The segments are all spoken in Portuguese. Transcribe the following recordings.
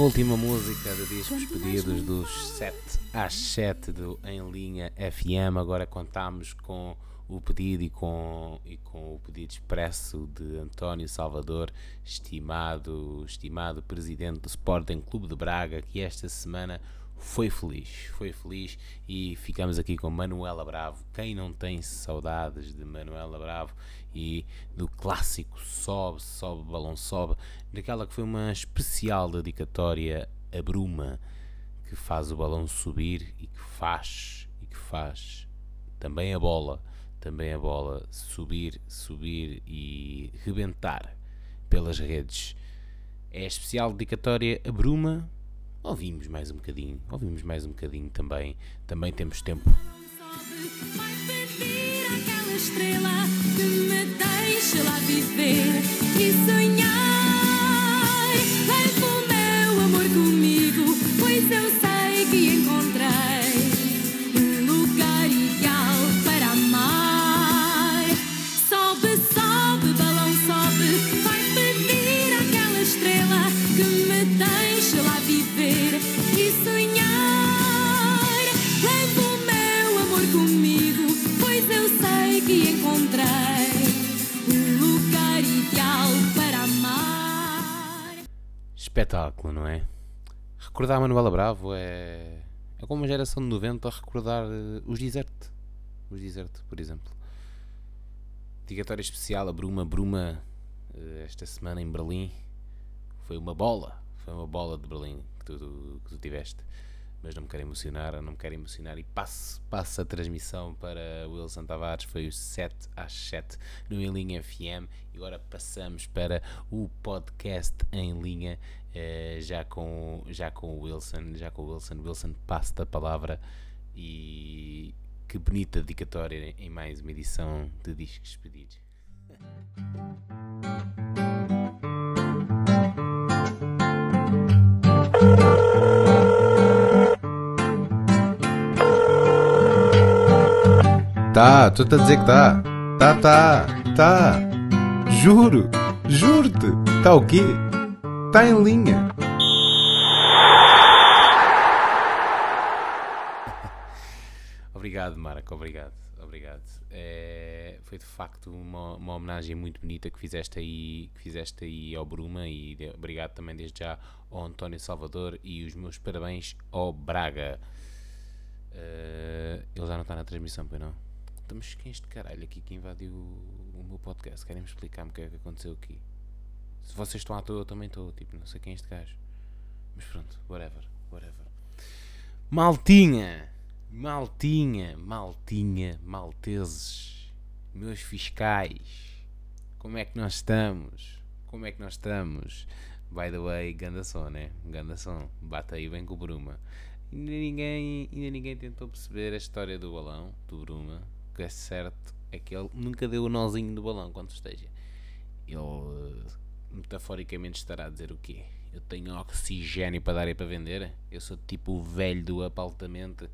penúltima música de discos pedidos dos 7 às 7 do Em Linha FM. Agora contamos com o pedido e com, e com o pedido expresso de António Salvador, estimado, estimado presidente do Sporting Clube de Braga, que esta semana foi feliz, foi feliz e ficamos aqui com Manuela Bravo. Quem não tem saudades de Manuela Bravo e do clássico Sobe, Sobe, Balão Sobe, daquela que foi uma especial dedicatória a Bruma, que faz o balão subir e que faz, e que faz também a bola, também a bola subir, subir e rebentar pelas redes. É a especial dedicatória a Bruma, Ouvimos mais um bocadinho, ouvimos mais um bocadinho também. Também temos tempo. Vai estrela que me deixe lá viver e sonhar. Leve o meu amor comigo, pois eu sei que encontrei Espetáculo, não é? Recordar a Manuela Bravo é, é como uma geração de 90 a recordar uh, os Desert. Os Desert, por exemplo. Dedicatória especial a Bruma. Bruma, uh, esta semana em Berlim, foi uma bola. Foi uma bola de Berlim que tu, que tu tiveste. Mas não me quero emocionar, não me quero emocionar. E passo, passo a transmissão para Wilson Tavares. Foi o 7 às 7 no Em Linha FM. E agora passamos para o podcast em linha, eh, já, com, já com o Wilson. Já com o Wilson. Wilson, passo-te a palavra. E que bonita dedicatória em mais uma edição de Discos Pedidos. Tá, estou-te a dizer que tá. Tá, tá, tá. Juro, juro-te. Tá o quê? Tá em linha. Obrigado, Marco, obrigado, obrigado. É, foi de facto uma, uma homenagem muito bonita que fizeste aí, que fizeste aí ao Bruma e de, obrigado também desde já ao António Salvador e os meus parabéns ao Braga. Uh, ele já não está na transmissão, pois não? Estamos quem é este caralho aqui que invadiu o, o meu podcast? Querem-me explicar-me o que é que aconteceu aqui? Se vocês estão à toa, eu também estou. Tipo, não sei quem é este gajo. Mas pronto, whatever, whatever. Maltinha! Maltinha, maltinha, malteses, meus fiscais, como é que nós estamos? Como é que nós estamos? By the way, ganda som, né? Ganda som, bate aí bem com o Bruma. Ainda ninguém, ainda ninguém tentou perceber a história do balão, do Bruma. Que é certo é que ele nunca deu o nozinho do balão quando esteja. Ele, metaforicamente, estará a dizer o quê? Eu tenho oxigênio para dar e para vender? Eu sou tipo o velho do apartamento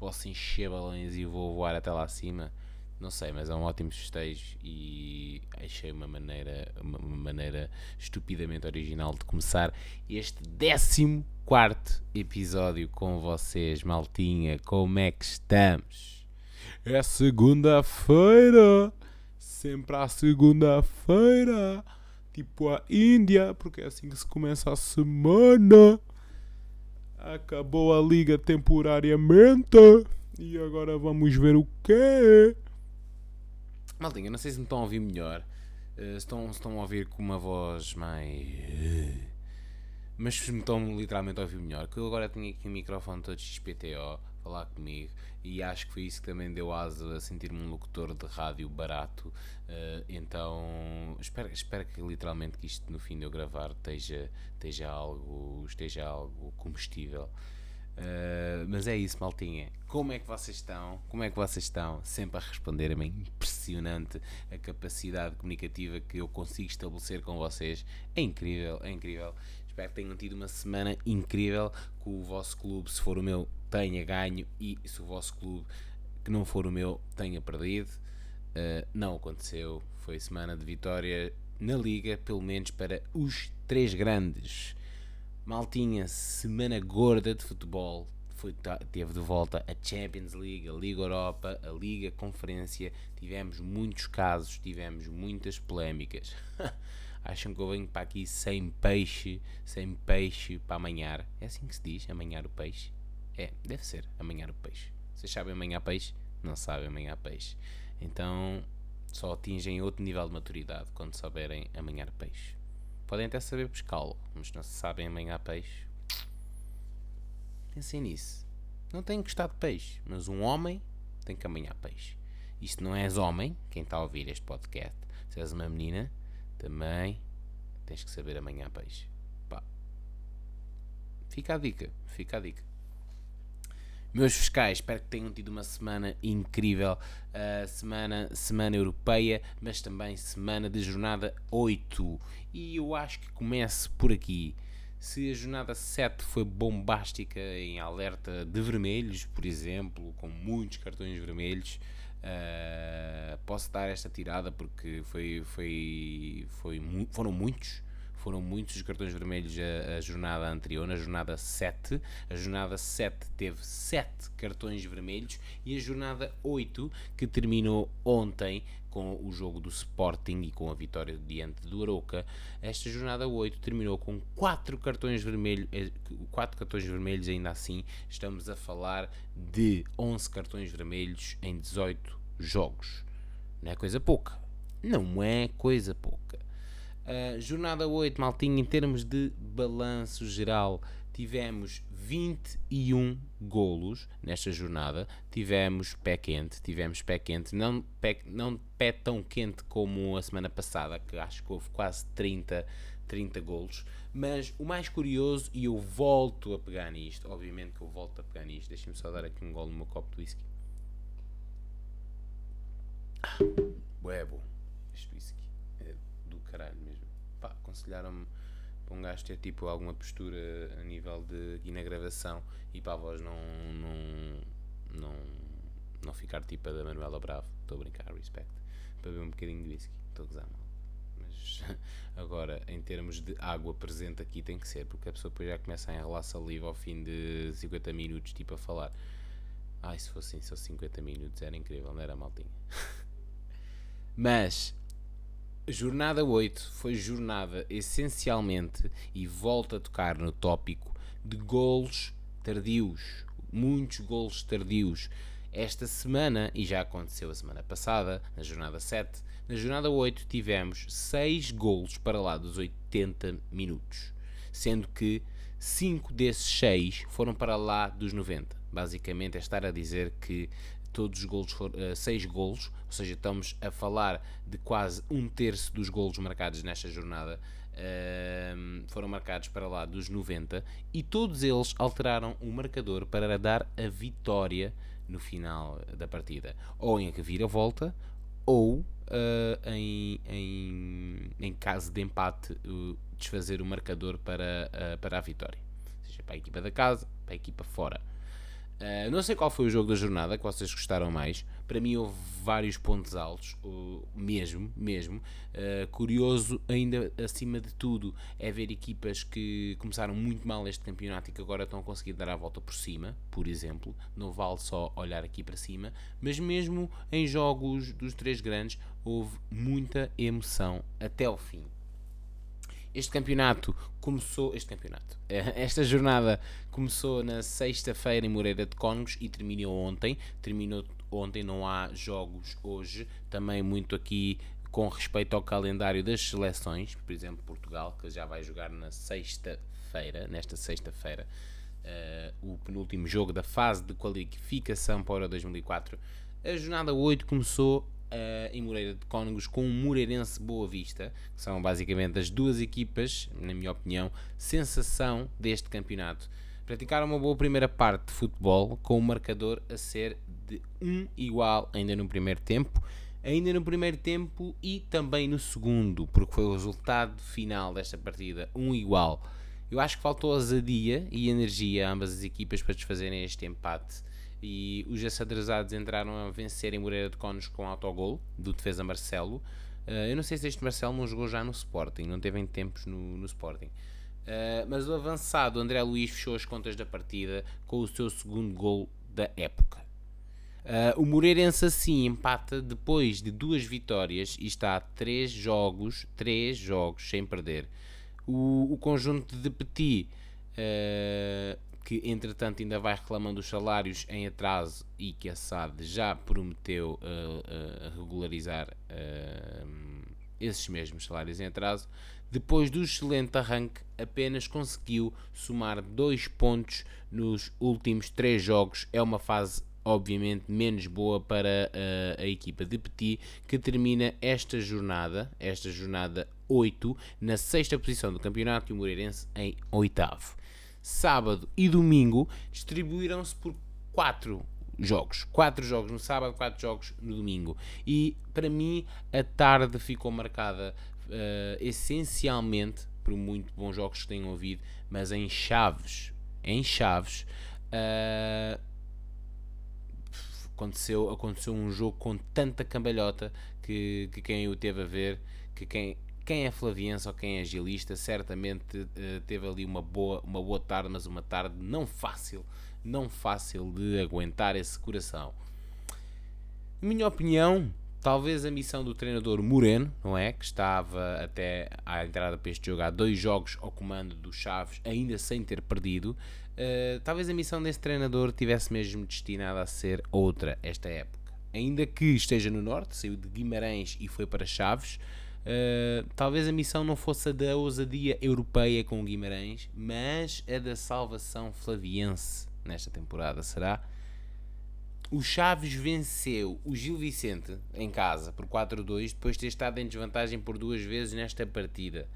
posso encher balões e vou voar até lá acima. Não sei, mas é um ótimo festejo e achei uma maneira, uma maneira estupidamente original de começar este 14 episódio com vocês, maltinha. Como é que estamos? É segunda-feira, sempre à segunda-feira, tipo a Índia, porque é assim que se começa a semana. Acabou a liga temporariamente. E agora vamos ver o quê? Maldinha, não sei se me estão a ouvir melhor. Uh, estão, estão a ouvir com uma voz mais. Mas me estão literalmente a ouvir melhor. Que eu agora tenho aqui o microfone todo XPTO falar comigo e acho que foi isso que também deu asa a sentir-me um locutor de rádio barato. Uh, então espero, espero que literalmente que isto no fim de eu gravar esteja, esteja, algo, esteja algo combustível. Uh, mas é isso, maltinha. Como é que vocês estão? Como é que vocês estão? Sempre a responder-me. É impressionante a capacidade comunicativa que eu consigo estabelecer com vocês. É incrível, é incrível. Espero que tenham tido uma semana incrível. Que o vosso clube, se for o meu, tenha ganho e se o vosso clube, que não for o meu, tenha perdido. Uh, não aconteceu. Foi semana de vitória na Liga, pelo menos para os três grandes. Maltinha, semana gorda de futebol. Foi, teve de volta a Champions League, a Liga Europa, a Liga Conferência. Tivemos muitos casos, tivemos muitas polémicas. Acham que eu venho para aqui sem peixe, sem peixe para amanhar. É assim que se diz, amanhar o peixe? É, deve ser, amanhar o peixe. Vocês sabem amanhar peixe? Não sabem amanhar peixe. Então, só atingem outro nível de maturidade quando souberem amanhar peixe. Podem até saber pescá-lo, mas não sabem amanhar peixe. Pensem nisso. Não têm que gostar de peixe, mas um homem tem que amanhar peixe. E se não és homem, quem está a ouvir este podcast, se és uma menina, também tens que saber amanhar peixe. Pá. Fica a dica, fica a dica. Meus fiscais, espero que tenham tido uma semana incrível, uh, semana, semana europeia, mas também semana de jornada 8. E eu acho que comece por aqui. Se a jornada 7 foi bombástica em alerta de vermelhos, por exemplo, com muitos cartões vermelhos, uh, posso dar esta tirada porque foi, foi, foi, foram muitos foram muitos os cartões vermelhos a, a, jornada anterior, na jornada 7. A jornada 7 teve 7 cartões vermelhos e a jornada 8, que terminou ontem com o jogo do Sporting e com a vitória diante do Aroca, esta jornada 8 terminou com 4 cartões vermelhos, 4 eh, cartões vermelhos ainda assim, estamos a falar de 11 cartões vermelhos em 18 jogos. Não é coisa pouca. Não é coisa pouca. Uh, jornada 8, maltinho, em termos de balanço geral, tivemos 21 golos nesta jornada. Tivemos pé quente, tivemos pé quente, não pé, não pé tão quente como a semana passada, que acho que houve quase 30, 30 golos. Mas o mais curioso, e eu volto a pegar nisto, obviamente que eu volto a pegar nisto, deixem-me só dar aqui um golo no meu copo de whisky. Ah, bué bom, este whisky é do caralho mesmo pá, aconselharam-me para um gajo ter tipo alguma postura a nível de e na gravação e para a voz não não não, não ficar tipo a da Manuela Bravo. Estou a brincar, respect. Para beber um bocadinho de whisky, estou a gozar mal. Mas agora em termos de água presente aqui tem que ser porque a pessoa depois já começa a enrolar saliva ao fim de 50 minutos tipo a falar. Ai se fossem só 50 minutos era incrível, não era maltinha? Mas Jornada 8 foi jornada essencialmente, e volto a tocar no tópico, de golos tardios. Muitos golos tardios. Esta semana, e já aconteceu a semana passada, na jornada 7, na jornada 8 tivemos 6 golos para lá dos 80 minutos, sendo que 5 desses 6 foram para lá dos 90. Basicamente é estar a dizer que todos os golos foram uh, seis golos, ou seja, estamos a falar de quase um terço dos golos marcados nesta jornada uh, foram marcados para lá dos 90 e todos eles alteraram o marcador para dar a vitória no final da partida, ou em reviravolta ou uh, em, em, em, caso de empate desfazer o marcador para, uh, para a vitória, seja para a equipa da casa, para a equipa fora. Uh, não sei qual foi o jogo da jornada que vocês gostaram mais. Para mim houve vários pontos altos, mesmo, mesmo. Uh, curioso, ainda acima de tudo, é ver equipas que começaram muito mal este campeonato e que agora estão a conseguir dar a volta por cima, por exemplo. Não vale só olhar aqui para cima, mas mesmo em jogos dos três grandes houve muita emoção até o fim. Este campeonato começou. Este campeonato. Esta jornada começou na sexta-feira em Moreira de Cónegos e terminou ontem. Terminou ontem, não há jogos hoje. Também muito aqui com respeito ao calendário das seleções. Por exemplo, Portugal, que já vai jogar na sexta-feira, nesta sexta-feira, uh, o penúltimo jogo da fase de qualificação para o Euro 2004. A jornada 8 começou uh, em Moreira de Cónegos com o Moreirense Boa Vista, que são basicamente as duas equipas, na minha opinião, sensação deste campeonato. Praticaram uma boa primeira parte de futebol, com o marcador a ser de 1 um igual ainda no primeiro tempo, ainda no primeiro tempo e também no segundo, porque foi o resultado final desta partida, 1 um igual. Eu acho que faltou ousadia e energia a ambas as equipas para desfazerem este empate e os asadrezados entraram a vencer em Moreira de Conos com autogol do defesa Marcelo. Uh, eu não sei se este Marcelo não jogou já no Sporting, não teve em tempos no, no Sporting. Uh, mas o avançado André Luiz fechou as contas da partida com o seu segundo gol da época. Uh, o Moreirense assim empata depois de duas vitórias e está a três jogos, três jogos sem perder. O, o conjunto de Petit, uh, que entretanto ainda vai reclamando os salários em atraso e que a SAD já prometeu regularizar esses mesmos salários em atraso, depois do excelente arranque, apenas conseguiu somar dois pontos nos últimos três jogos. É uma fase obviamente menos boa para uh, a equipa de Petit, que termina esta jornada, esta jornada 8, na sexta posição do campeonato e o Moreirense em oitavo. Sábado e domingo distribuíram-se por quatro jogos. Quatro jogos no sábado, quatro jogos no domingo. E para mim a tarde ficou marcada uh, essencialmente por muito bons jogos que tenham ouvido, mas em chaves, em chaves, uh, aconteceu, aconteceu um jogo com tanta cambalhota que, que quem o teve a ver, que quem, quem é flaviense ou quem é agilista, certamente uh, teve ali uma boa, uma boa tarde, mas uma tarde não fácil, não fácil de aguentar esse coração. Minha opinião, Talvez a missão do treinador Moreno, não é? Que estava até à entrada para este jogo há dois jogos ao comando dos Chaves, ainda sem ter perdido. Uh, talvez a missão desse treinador tivesse mesmo destinada a ser outra esta época. Ainda que esteja no Norte, saiu de Guimarães e foi para Chaves. Uh, talvez a missão não fosse a da ousadia europeia com o Guimarães, mas a da salvação flaviense nesta temporada, será? O Chaves venceu o Gil Vicente em casa por 4-2 depois de ter estado em desvantagem por duas vezes nesta partida.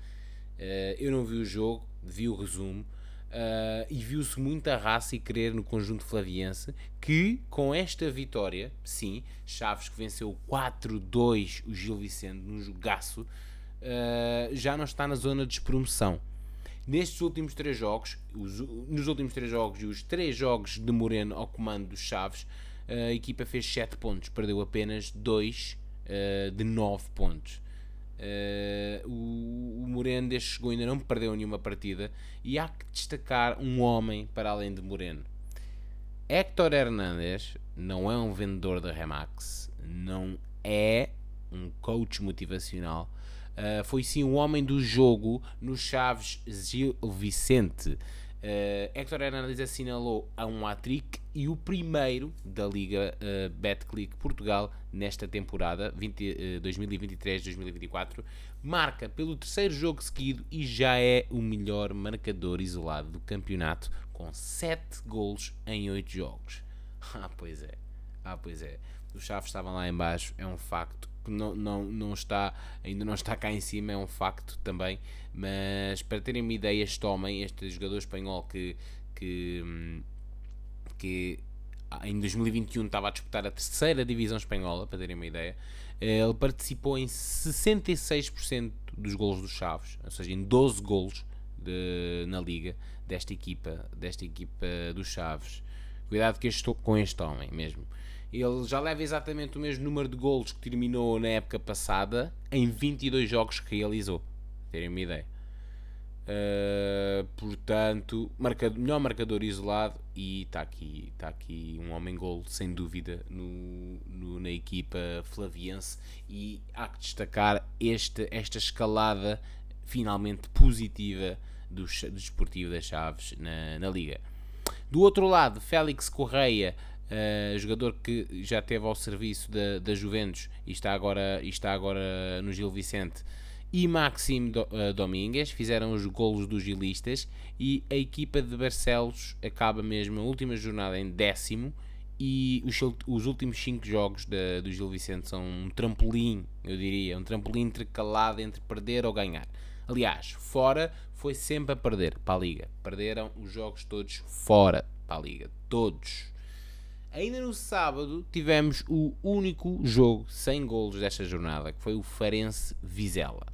Uh, eu não vi o jogo, vi o resumo uh, e viu-se muita raça e querer no conjunto flaviense que com esta vitória, sim, Chaves que venceu 4-2 o Gil Vicente num jogaço, uh, já não está na zona de despromoção. Nestes últimos três jogos, os, nos últimos três jogos e os três jogos de Moreno ao comando dos Chaves, a equipa fez 7 pontos, perdeu apenas 2 uh, de 9 pontos. Uh, o, o Moreno desde chegou ainda não perdeu nenhuma partida e há que destacar um homem para além de Moreno. Héctor Hernández não é um vendedor da Remax, não é um coach motivacional, uh, foi sim um homem do jogo no Chaves Gil Vicente. Uh, Héctor Hernandes assinalou a um hat-trick e o primeiro da Liga uh, Betclic Portugal nesta temporada uh, 2023-2024. Marca pelo terceiro jogo seguido e já é o melhor marcador isolado do campeonato com 7 golos em 8 jogos. Ah, pois é. Ah, pois é. Os Chaves estavam lá embaixo, é um facto que não, não, não está, ainda não está cá em cima, é um facto também. Mas para terem uma ideia, este homem, este jogador espanhol que, que, que em 2021 estava a disputar a terceira divisão espanhola, para terem uma ideia, ele participou em 66% dos golos dos Chaves, ou seja, em 12 golos de, na liga desta equipa, desta equipa dos Chaves. Cuidado que estou com este homem mesmo. Ele já leva exatamente o mesmo número de golos que terminou na época passada em 22 jogos que realizou. Terem uma ideia. Uh, portanto, marcador, melhor marcador isolado e está aqui, tá aqui um homem-gol, sem dúvida, no, no, na equipa flaviense. E há que destacar este, esta escalada finalmente positiva do, do Desportivo das Chaves na, na Liga. Do outro lado, Félix Correia Uh, jogador que já teve ao serviço da, da Juventus e está agora, e está agora no Gil Vicente e Maxime uh, Domingues fizeram os golos dos gilistas e a equipa de Barcelos acaba mesmo a última jornada em décimo e os, os últimos 5 jogos da, do Gil Vicente são um trampolim, eu diria, um trampolim intercalado entre perder ou ganhar. Aliás, fora foi sempre a perder para a Liga. Perderam os jogos todos fora para a Liga. Todos. Ainda no sábado tivemos o único jogo sem golos desta jornada, que foi o Farense Vizela.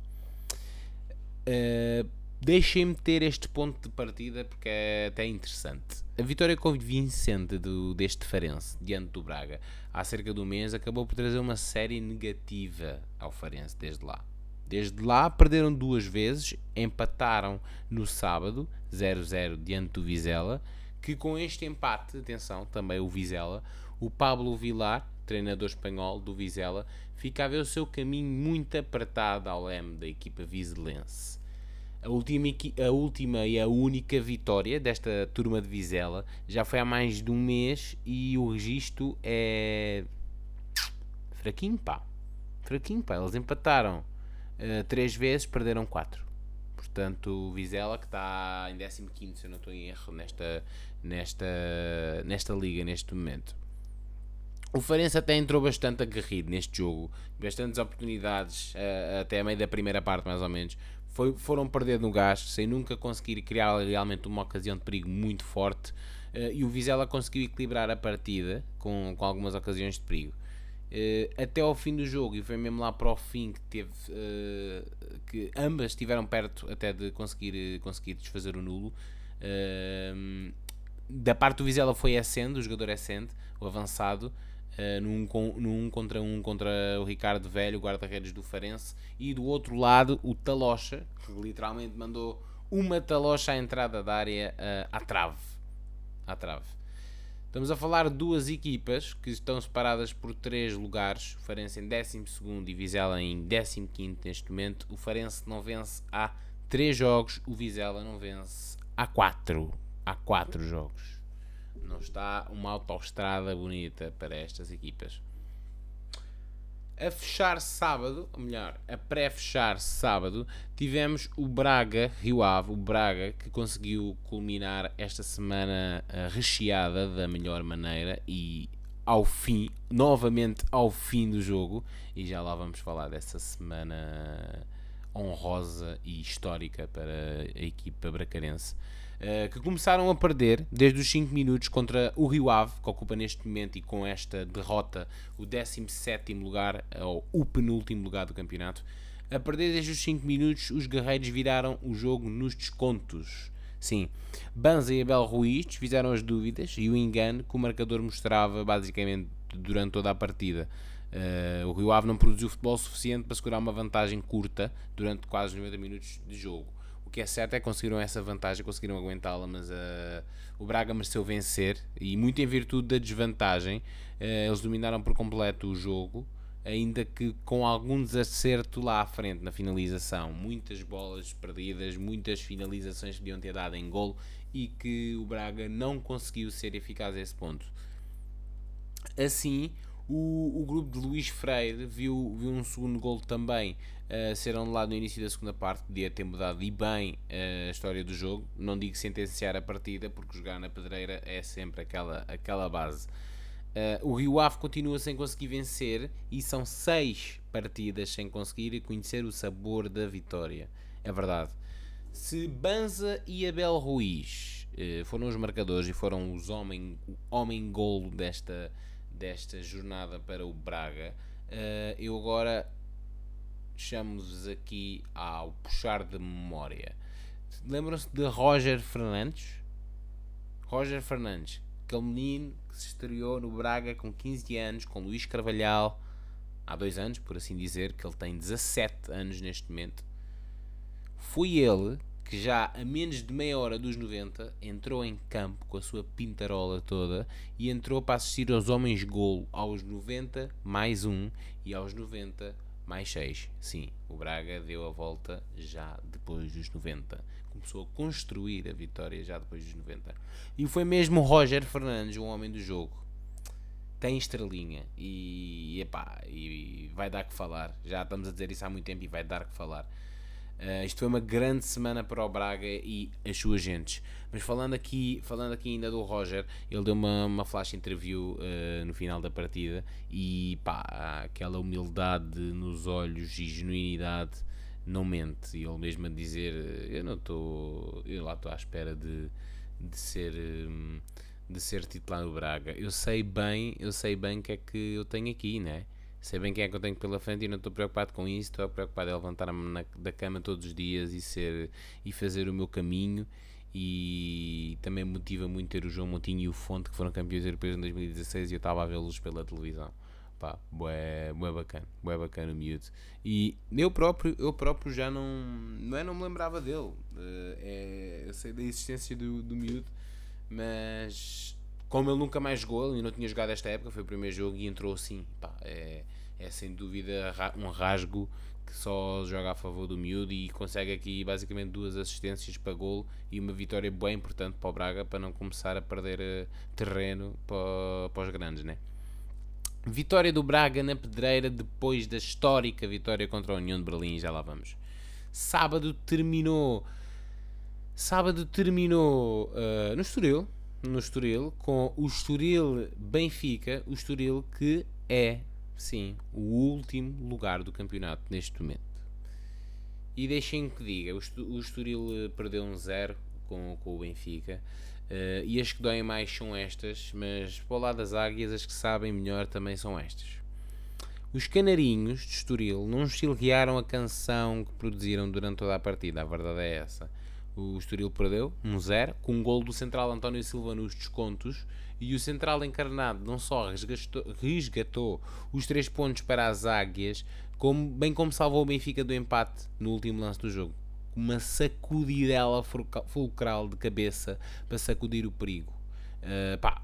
Uh, Deixem-me ter este ponto de partida porque é até interessante. A vitória convincente do, deste Farense diante do Braga há cerca de um mês acabou por trazer uma série negativa ao Farense desde lá. Desde lá perderam duas vezes, empataram no sábado 0-0 diante do Vizela, que com este empate, atenção, também o Vizela, o Pablo Vilar, treinador espanhol do Vizela, fica a ver o seu caminho muito apertado ao leme da equipa vizelense. A última, a última e a única vitória desta turma de Vizela já foi há mais de um mês e o registro é fraquinho, pá. Fraquinho, pá. Eles empataram uh, três vezes, perderam quatro. Portanto, o Vizela que está em 15, se eu não estou em erro, nesta, nesta, nesta liga, neste momento. O Farense até entrou bastante aguerrido neste jogo, bastantes oportunidades, uh, até a meio da primeira parte, mais ou menos. Foi, foram perder no gás, sem nunca conseguir criar realmente uma ocasião de perigo muito forte. Uh, e o Vizela conseguiu equilibrar a partida com, com algumas ocasiões de perigo. Uh, até ao fim do jogo, e foi mesmo lá para o fim que teve que ambas estiveram perto até de conseguir, conseguir desfazer o nulo. Da parte do Vizela foi Essende, o jogador Essende, o avançado, uh, num, num contra um contra o Ricardo Velho, guarda-redes do Farense, e do outro lado o Talocha, que literalmente mandou uma Talocha à entrada da área uh, à trave. À trave. Estamos a falar de duas equipas que estão separadas por três lugares. O Farense em 12 e Vizela em 15 neste momento. O Farense não vence há 3 jogos, o Vizela não vence há 4. Há 4 jogos. Não está uma autoestrada bonita para estas equipas. A fechar sábado, ou melhor, a pré-fechar sábado, tivemos o Braga Rio Ave, o Braga que conseguiu culminar esta semana eh, recheada da melhor maneira e ao fim, novamente ao fim do jogo, e já lá vamos falar dessa semana honrosa e histórica para a equipa bracarense. Uh, que começaram a perder desde os 5 minutos contra o Rio Ave, que ocupa neste momento e com esta derrota o 17 lugar, ou o penúltimo lugar do campeonato. A perder desde os 5 minutos, os guerreiros viraram o jogo nos descontos. Sim, Banza e Abel Ruiz fizeram as dúvidas e o engano que o marcador mostrava basicamente durante toda a partida. Uh, o Rio Ave não produziu futebol suficiente para segurar uma vantagem curta durante quase 90 minutos de jogo. O que é certo é que conseguiram essa vantagem, conseguiram aguentá-la, mas uh, o Braga mereceu vencer e muito em virtude da desvantagem, uh, eles dominaram por completo o jogo, ainda que com algum desacerto lá à frente na finalização. Muitas bolas perdidas, muitas finalizações que podiam ter dado em golo e que o Braga não conseguiu ser eficaz a esse ponto. Assim, o, o grupo de Luís Freire viu, viu um segundo gol também uh, ser anulado no início da segunda parte, podia ter mudado e bem uh, a história do jogo. Não digo sentenciar a partida, porque jogar na pedreira é sempre aquela, aquela base. Uh, o Rio Ave continua sem conseguir vencer e são seis partidas sem conseguir conhecer o sabor da vitória. É verdade. Se Banza e Abel Ruiz uh, foram os marcadores e foram os homem, o homem-golo desta, desta jornada para o Braga, uh, eu agora chamo-vos aqui ao puxar de memória. Lembram-se de Roger Fernandes? Roger Fernandes, aquele menino que se estreou no Braga com 15 anos, com Luís Carvalhal, há dois anos, por assim dizer, que ele tem 17 anos neste momento. Foi ele que já a menos de meia hora dos 90 entrou em campo com a sua pintarola toda e entrou para assistir aos homens golo aos 90 mais um e aos 90 mais 6. Sim, o Braga deu a volta já depois dos 90. Começou a construir a vitória já depois dos 90. E foi mesmo o Roger Fernandes, o homem do jogo. Tem estrelinha e, epá, e vai dar que falar. Já estamos a dizer isso há muito tempo e vai dar que falar. Uh, isto foi uma grande semana para o Braga e as suas gentes. Mas falando aqui, falando aqui ainda do Roger, ele deu uma, uma flash interview uh, no final da partida e pá, aquela humildade nos olhos e genuinidade não mente. E ele mesmo a dizer: Eu não estou, eu lá estou à espera de, de ser. de ser titular no Braga. Eu sei bem, eu sei bem o que é que eu tenho aqui, né? Sei bem quem é que eu tenho pela frente e não estou preocupado com isso, estou preocupado em levantar-me da cama todos os dias e ser e fazer o meu caminho e também motiva muito ter o João Montinho e o Fonte que foram campeões europeus em 2016 e eu estava a vê-los pela televisão. Pá, bué, bué bacana, bué bacana o miúdo. E eu próprio, eu próprio já não, não é, não me lembrava dele. É, eu sei da existência do, do miúdo, mas como ele nunca mais jogou, ele não tinha jogado esta época, foi o primeiro jogo e entrou assim. Pá, é, é sem dúvida um rasgo que só joga a favor do miúdo e consegue aqui basicamente duas assistências para gol e uma vitória bem importante para o Braga para não começar a perder uh, terreno para, para os grandes, né? Vitória do Braga na pedreira depois da histórica vitória contra a União de Berlim, já lá vamos. Sábado terminou Sábado terminou uh, no Estoril, no Estoril, com o Estoril Benfica, o Estoril que é sim, o último lugar do campeonato neste momento. E deixem que diga, o Estoril eh, perdeu um zero com, com o Benfica. Uh, e as que doem mais são estas, mas para o lado das águias, as que sabem melhor também são estas. Os canarinhos de Estoril não chilrearam a canção que produziram durante toda a partida, a verdade é essa. O Estoril perdeu, 1-0, um com um gol do central António Silva nos descontos e o central encarnado não só resgatou, resgatou os três pontos para as águias, como, bem como salvou o Benfica do empate no último lance do jogo. Uma sacudidela fulcral de cabeça para sacudir o perigo. Uh, pá,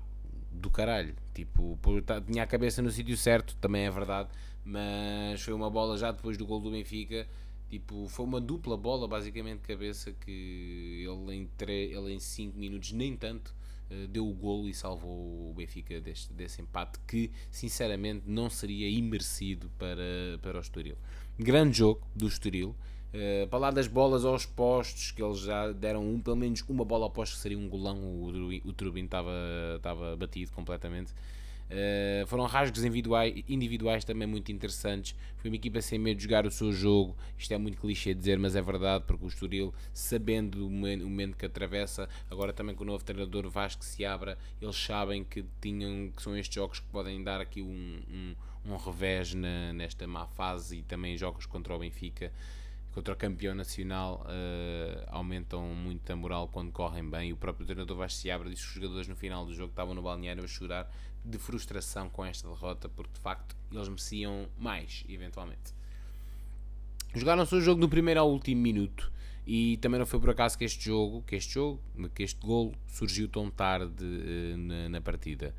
do caralho. Tipo, tá, tinha a cabeça no sítio certo, também é verdade, mas foi uma bola já depois do gol do Benfica. Tipo, foi uma dupla bola, basicamente, de cabeça que ele em 5 ele em cinco minutos, nem tanto, eh, deu o golo e salvou o Benfica deste, desse empate que sinceramente não seria imerecido para, para o Estoril. Grande jogo do Estoril. Uh, para lá das bolas aos postos, que eles já deram um, pelo menos uma bola ao posto que seria um golão, o, o Turbin estava, estava batido completamente. Uh, foram rasgos individuais, individuais também muito interessantes. Foi uma equipa sem medo de jogar o seu jogo. Isto é muito clichê dizer, mas é verdade, porque o Estoril, sabendo o momento que atravessa, agora também com o novo treinador Vasco se abra, eles sabem que, tinham, que são estes jogos que podem dar aqui um, um, um revés na, nesta má fase e também jogos contra o Benfica contra o campeão nacional uh, aumentam muito a moral quando correm bem. O próprio treinador Vasco se abre disse que os jogadores no final do jogo estavam no balneário a chorar de frustração com esta derrota, porque de facto eles mereciam mais, eventualmente. Jogaram-se o jogo do primeiro ao último minuto e também não foi por acaso que este jogo, que este jogo, que este gol surgiu tão tarde uh, na, na, partida.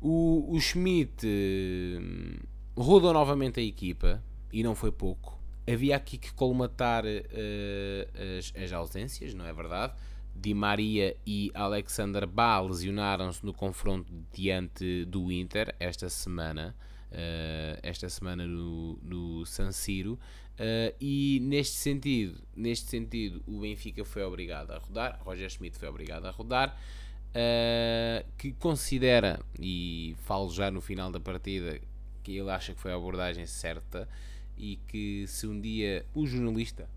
O, o Schmidt uh, rodou novamente a equipa e não foi pouco. Havia aqui que colmatar uh, as, as ausências, não é verdade? Di Maria e Alexander Bá lesionaram-se no confronto diante do Inter esta semana, uh, esta semana no, no San Siro, uh, e neste sentido, neste sentido, o Benfica foi obrigado a rodar, Roger Schmidt foi obrigado a rodar, que considera, e falo já no final da partida, que ele acha que foi a abordagem certa e que se um dia o jornalista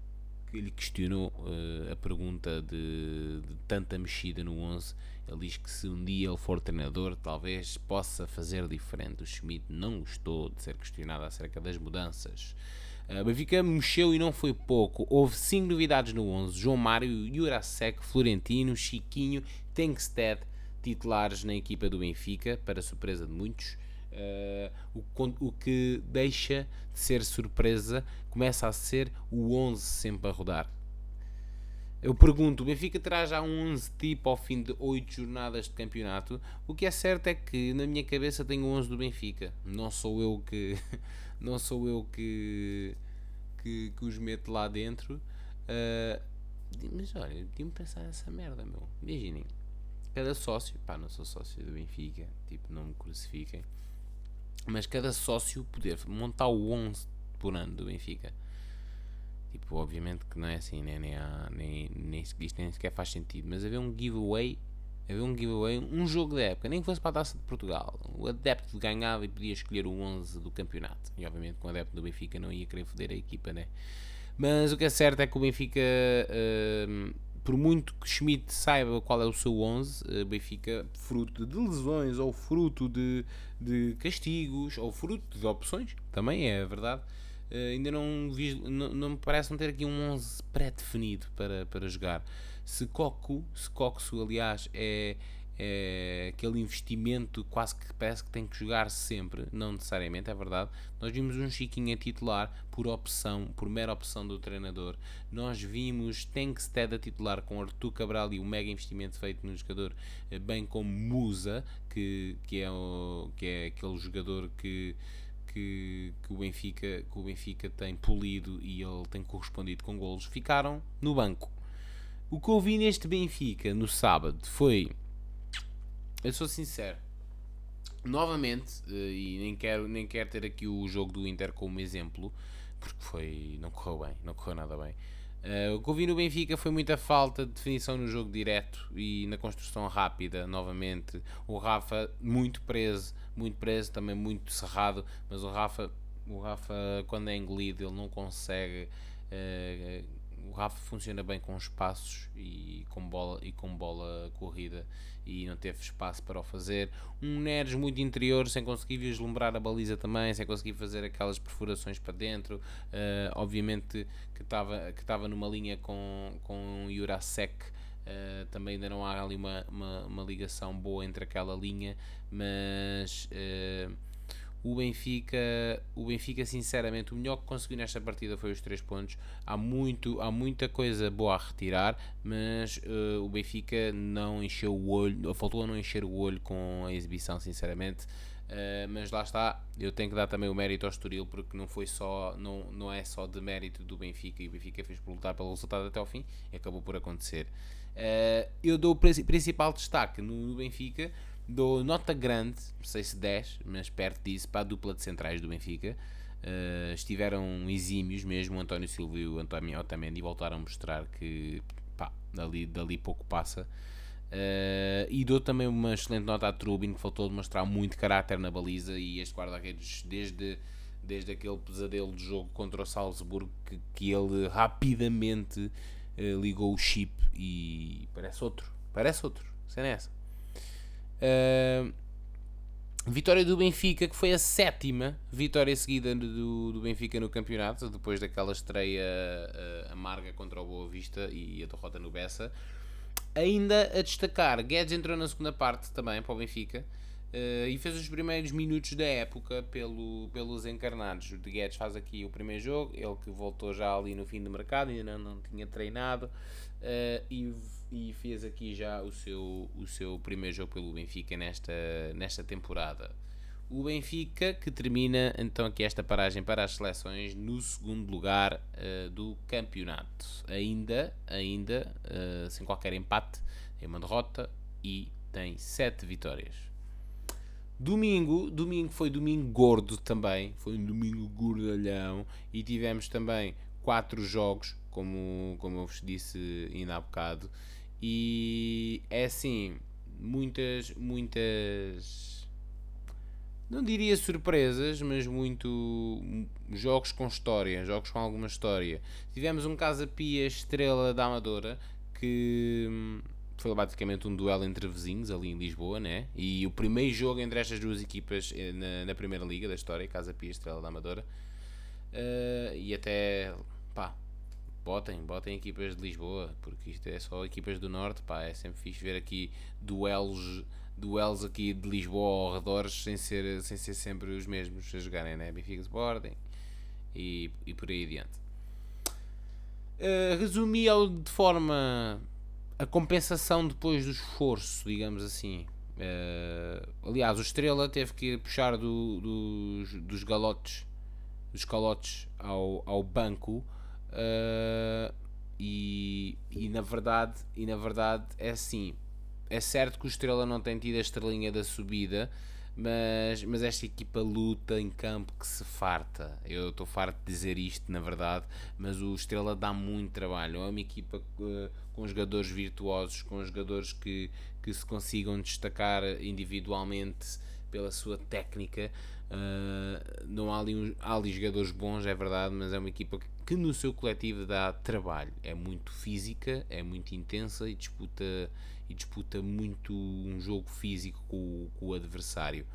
que lhe questionou uh, a pergunta de, de, tanta mexida no 11. Ele diz que se um dia ele for treinador, talvez possa fazer diferente. O Schmidt não gostou de ser questionado acerca das mudanças. Uh, Benfica mexeu e não foi pouco. Houve 5 novidades no 11: João Mário, Jurasek, Florentino, Chiquinho, Tengsted, titulares na equipa do Benfica, para surpresa de muitos. Uh, o, o, que deixa de ser surpresa começa a ser o 11 sempre a rodar. Eu pergunto, o Benfica terá já um 11 tipo ao fim de 8 jornadas de campeonato? O que é certo é que na minha cabeça tenho o 11 do Benfica. Não sou eu que não sou eu que que, que os meto lá dentro. Uh, mas olha, tinha-me pensar nessa merda, meu. Imaginem, cada sócio, pá, não sou sócio do Benfica, tipo, não me crucifiquem mas cada sócio poder montar o 11 por ano do Benfica. Tipo, obviamente que não é assim, né? nem, há, nem, nem, isto nem sequer faz sentido, mas haver um giveaway, haver um giveaway, um jogo da época, nem que fosse para a taça de Portugal, o adepto ganhava e podia escolher o 11 do campeonato. E obviamente com o adepto do Benfica não ia querer foder a equipa, né? Mas o que é certo é que o Benfica. Uh, por muito que Schmidt saiba qual é o seu 11, uh, Benfica, fruto de lesões ou fruto de, de castigos ou fruto de opções, também é verdade, uh, ainda não, vi, não, não, me parece não ter aqui um 11 pré-definido para, para jogar. Se Coco, se Coxo, aliás, é, é aquele investimento quase que parece que tem que jogar sempre, não necessariamente, é verdade. Nós vimos um Chiquinho a titular por opção, por mera opção do treinador. Nós vimos Tankstead a titular com Artur Cabral e o mega investimento feito no jogador, eh, bem como Musa, que, que, é, o, que é aquele jogador que que, que, o Benfica, que o Benfica tem polido e ele tem correspondido com golos, ficaram no banco. O que eu vi neste Benfica no sábado foi. Eu sou sincero. Novamente, eh, e nem quero, nem quero ter aqui o jogo do Inter como exemplo, porque foi. não correu bem, não correu nada bem. Uh, o que eu vi no Benfica foi muita falta de definição no jogo direto e na construção rápida, novamente. O Rafa muito preso, muito preso, também muito cerrado, mas o Rafa, o Rafa quando é engolido, ele não consegue. Uh, o Rafa funciona bem com espaços e com bola e com bola corrida e não teve espaço para o fazer. Um Neres muito interior, sem conseguir vislumbrar a baliza também, sem conseguir fazer aquelas perfurações para dentro. Uh, obviamente que estava que estava numa linha com com Jurasek. Uh, também ainda não há ali uma, uma, uma, ligação boa entre aquela linha, mas uh, o Benfica, o Benfica, sinceramente, o melhor que conseguiu nesta partida foi os 3 pontos. Há, muito, há muita coisa boa a retirar, mas uh, o Benfica não encheu o olho, faltou a não encher o olho com a exibição, sinceramente. Uh, mas lá está, eu tenho que dar também o mérito ao Estoril porque não foi só, não, não é só de mérito do Benfica e o Benfica fez por lutar pelo resultado até ao fim e acabou por acontecer. Uh, eu dou o principal destaque no, Benfica Dou nota grande, não sei se 10, mas perto disso, para a dupla de centrais do Benfica. Uh, estiveram exímios mesmo, o António Silva e o António Otamendi voltaram a mostrar que pá, dali, dali pouco passa. Uh, e dou também uma excelente nota a Trubin, que faltou demonstrar muito caráter na baliza. E este guarda-redes, desde, desde aquele pesadelo de jogo contra o Salzburgo, que, que ele rapidamente uh, ligou o chip e parece outro. Parece outro, sem essa. Uh, vitória do Benfica, que foi a sétima vitória seguida do, do Benfica no campeonato, depois daquela estreia uh, amarga contra o Boa Vista e a derrota no Bessa. Ainda a destacar, Guedes entrou na segunda parte também para o Benfica. Uh, e fez os primeiros minutos da época pelo, pelos encarnados. O de Guedes faz aqui o primeiro jogo, ele que voltou já ali no fim do mercado, ainda não, não tinha treinado, uh, e e fez aqui já o seu, o seu primeiro jogo pelo Benfica nesta, nesta temporada. O Benfica que termina então aqui esta paragem para as seleções no segundo lugar uh, do campeonato. Ainda, ainda uh, sem qualquer empate, tem uma derrota e tem sete vitórias. Domingo, domingo foi domingo gordo também, foi um domingo gordalhão e tivemos também quatro jogos, como, como eu vos disse ainda há bocado, e é assim, muitas, muitas. Não diria surpresas, mas muito jogos com história, jogos com alguma história. Tivemos um Casa Pia Estrela da Amadora que hum, foi basicamente um duelo entre vizinhos ali em Lisboa, né? E o primeiro jogo entre estas duas equipas eh, na, na Primeira Liga da história, Casa Pia Estrela da Amadora. Uh, e até, pá, botem, botem equipas de Lisboa, porque isto é só equipas do Norte, pá, é sempre fixe ver aqui duelos, duelos aqui de Lisboa ao redor sem ser, sem ser sempre os mesmos a jogarem, né? Benfica Sporting e, e por aí adiante. Uh, resumi de forma a compensação depois do esforço, digamos assim. Uh, aliás, o Estrela teve que puxar do, dos, dos galotes, dos calotes ao, ao banco Uh, e, e, na verdade, e na verdade é assim. É certo que o Estrela não tem tido a estrelinha da subida, mas, mas esta equipa luta em campo que se farta. Eu estou farto de dizer isto, na verdade, mas o Estrela dá muito trabalho. É uma equipa uh, com jogadores virtuosos, com jogadores que, que se consigam destacar individualmente pela sua técnica. Uh, não há ali, há ali jogadores bons, é verdade, mas é uma equipa que no seu coletivo dá trabalho. É muito física, é muito intensa e disputa, e disputa muito um jogo físico com, com o adversário.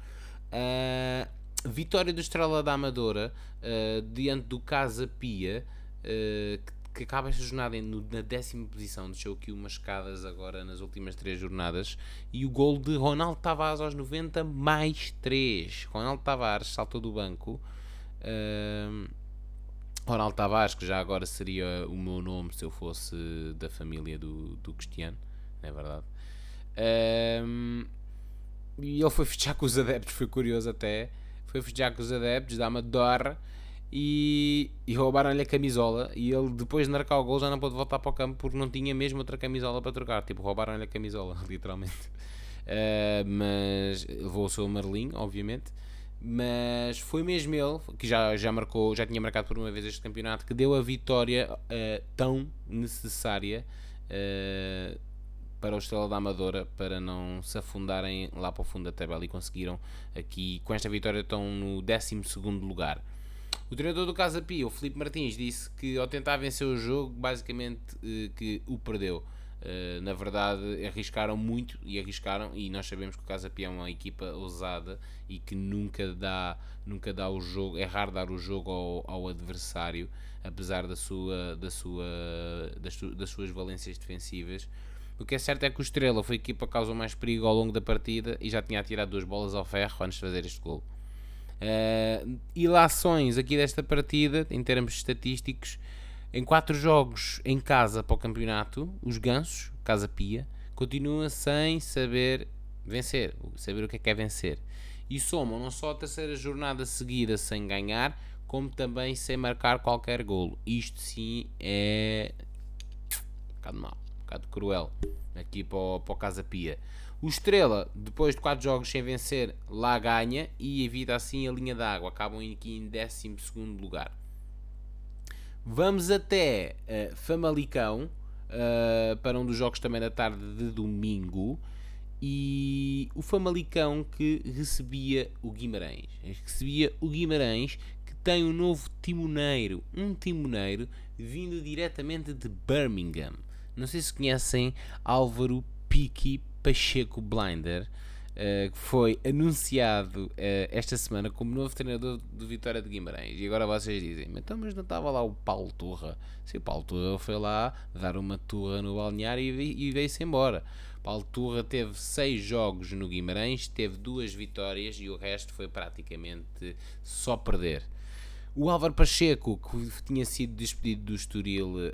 Uh, vitória do Estrela da Amadora uh, diante do Casa Pia, que, que acaba esta jornada no, na décima posição, deixou aqui umas escadas agora nas últimas três jornadas, e o gol de Ronaldo Tavares aos 90 mais 3. Ronaldo Tavares saltou do banco. Uh, Ronaldo Tavares, que já agora seria o meu nome se eu fosse da família do, do Cristiano, não é verdade? Um, e ele foi festejar com os adeptos, foi curioso até. Foi festejar com os adeptos da Amadora e, e roubaram-lhe a camisola. E ele, depois de marcar o gol, já não pôde voltar para o campo porque não tinha mesmo outra camisola para trocar. Tipo, roubaram-lhe a camisola, literalmente. Uh, mas levou o seu Marlim, obviamente mas foi mesmo ele que já, já marcou, já tinha marcado por uma vez este campeonato, que deu a vitória uh, tão necessária uh, para o Estrela da Amadora para não se afundarem lá para o fundo da tabela e conseguiram aqui, com esta vitória, estão no 12 lugar. O treinador do Casa Pia, o Felipe Martins, disse que ao tentar vencer o jogo, basicamente uh, que o perdeu. Uh, na verdade, arriscaram muito e arriscaram, e nós sabemos que o Casa Pia é uma equipa ousada e que nunca dá, nunca dá o jogo, é raro dar o jogo ao, ao adversário, apesar da sua, da sua, das, das suas valências defensivas. O que é certo é que o Estrela foi a equipa que causou mais perigo ao longo da partida e já tinha atirado duas bolas ao ferro antes de fazer este gol. Uh, ilações aqui desta partida, em termos estatísticos, em quatro jogos em casa para o campeonato, os gansos, Casa Pia, continuam sem saber vencer, saber o que é que é vencer. E somam não só a terceira jornada seguida sem ganhar, como também sem marcar qualquer golo. Isto sim é um bocado mau, um bocado cruel aqui para o, para o Casa Pia. O Estrela, depois de 4 jogos sem vencer, lá ganha e evita assim a linha d'água. Acabam aqui em 12 lugar. Vamos até uh, Famalicão uh, para um dos jogos também da tarde de domingo. E o Famalicão que recebia o Guimarães. Recebia o Guimarães que tem um novo timoneiro. Um timoneiro vindo diretamente de Birmingham. Não sei se conhecem Álvaro Piqui Pacheco Blinder uh, que foi anunciado uh, esta semana como novo treinador do Vitória de Guimarães. E agora vocês dizem, então, mas não estava lá o Paulo Turra? Sim, o Paulo Turra foi lá dar uma turra no balneário e veio-se embora. Paulo Turra teve seis jogos no Guimarães, teve duas vitórias e o resto foi praticamente só perder. O Álvaro Pacheco, que tinha sido despedido do Estoril uh,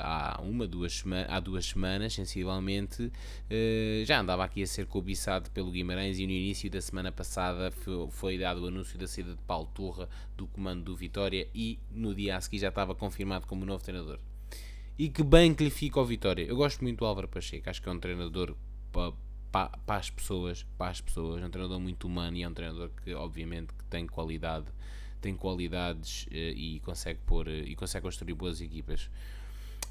há uma, duas, há duas semanas, sensivelmente, uh, já andava aqui a ser cobiçado pelo Guimarães e no início da semana passada foi, foi, dado o anúncio da saída de Paulo Turra do comando do Vitória e no dia a seguir já estava confirmado como novo treinador. E que bem que lhe fica ao Vitória. Eu gosto muito do Álvaro Pacheco, acho que é um treinador para, para as pessoas, para as pessoas, é um treinador muito humano e é um treinador que obviamente que tem qualidade tem qualidades uh, e, consegue pôr, uh, e consegue construir boas equipas.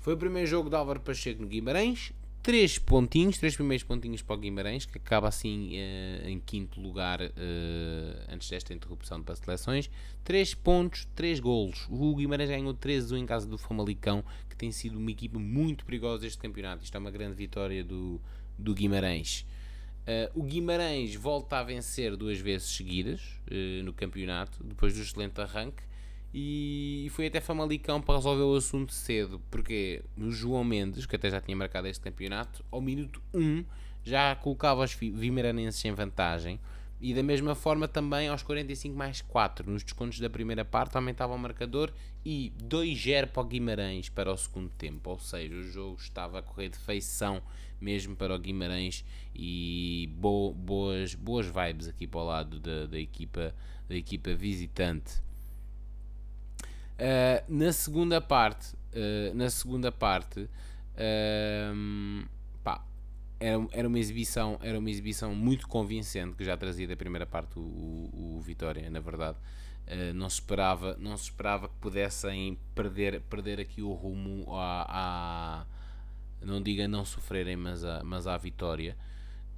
Foi o primeiro jogo de Álvaro Pacheco no Guimarães. Três pontinhos, três primeiros pontinhos para o Guimarães, que acaba assim uh, em quinto lugar antes desta interrupção para seleções. Três pontos, três golos. O Guimarães ganhou 13 em casa do Famalicão, que tem sido uma equipa muito perigosa este campeonato. Isto é uma grande vitória do, do Guimarães. Uh, o Guimarães volta a vencer duas vezes seguidas uh, no campeonato, depois do excelente arranque, e foi até Famalicão para resolver o assunto cedo, porque o João Mendes, que até já tinha marcado este campeonato, ao minuto 1 já colocava os vimaranenses em vantagem, e da mesma forma também aos 45 mais 4, nos descontos da primeira parte, aumentava o marcador e 2-0 para o Guimarães para o segundo tempo, ou seja, o jogo estava a correr de feição mesmo para o Guimarães e bo boas, boas vibes aqui para o lado da, da, equipa, da equipa visitante. Uh, na segunda parte, uh, na segunda parte, uh, pá, era, era uma exibição, era uma exibição muito convincente que já trazia da primeira parte o, o, o Vitória, na verdade. Uh, não se esperava não se esperava que pudessem perder perder aqui o rumo à, não diga não sofrerem, mas a, mas à vitória.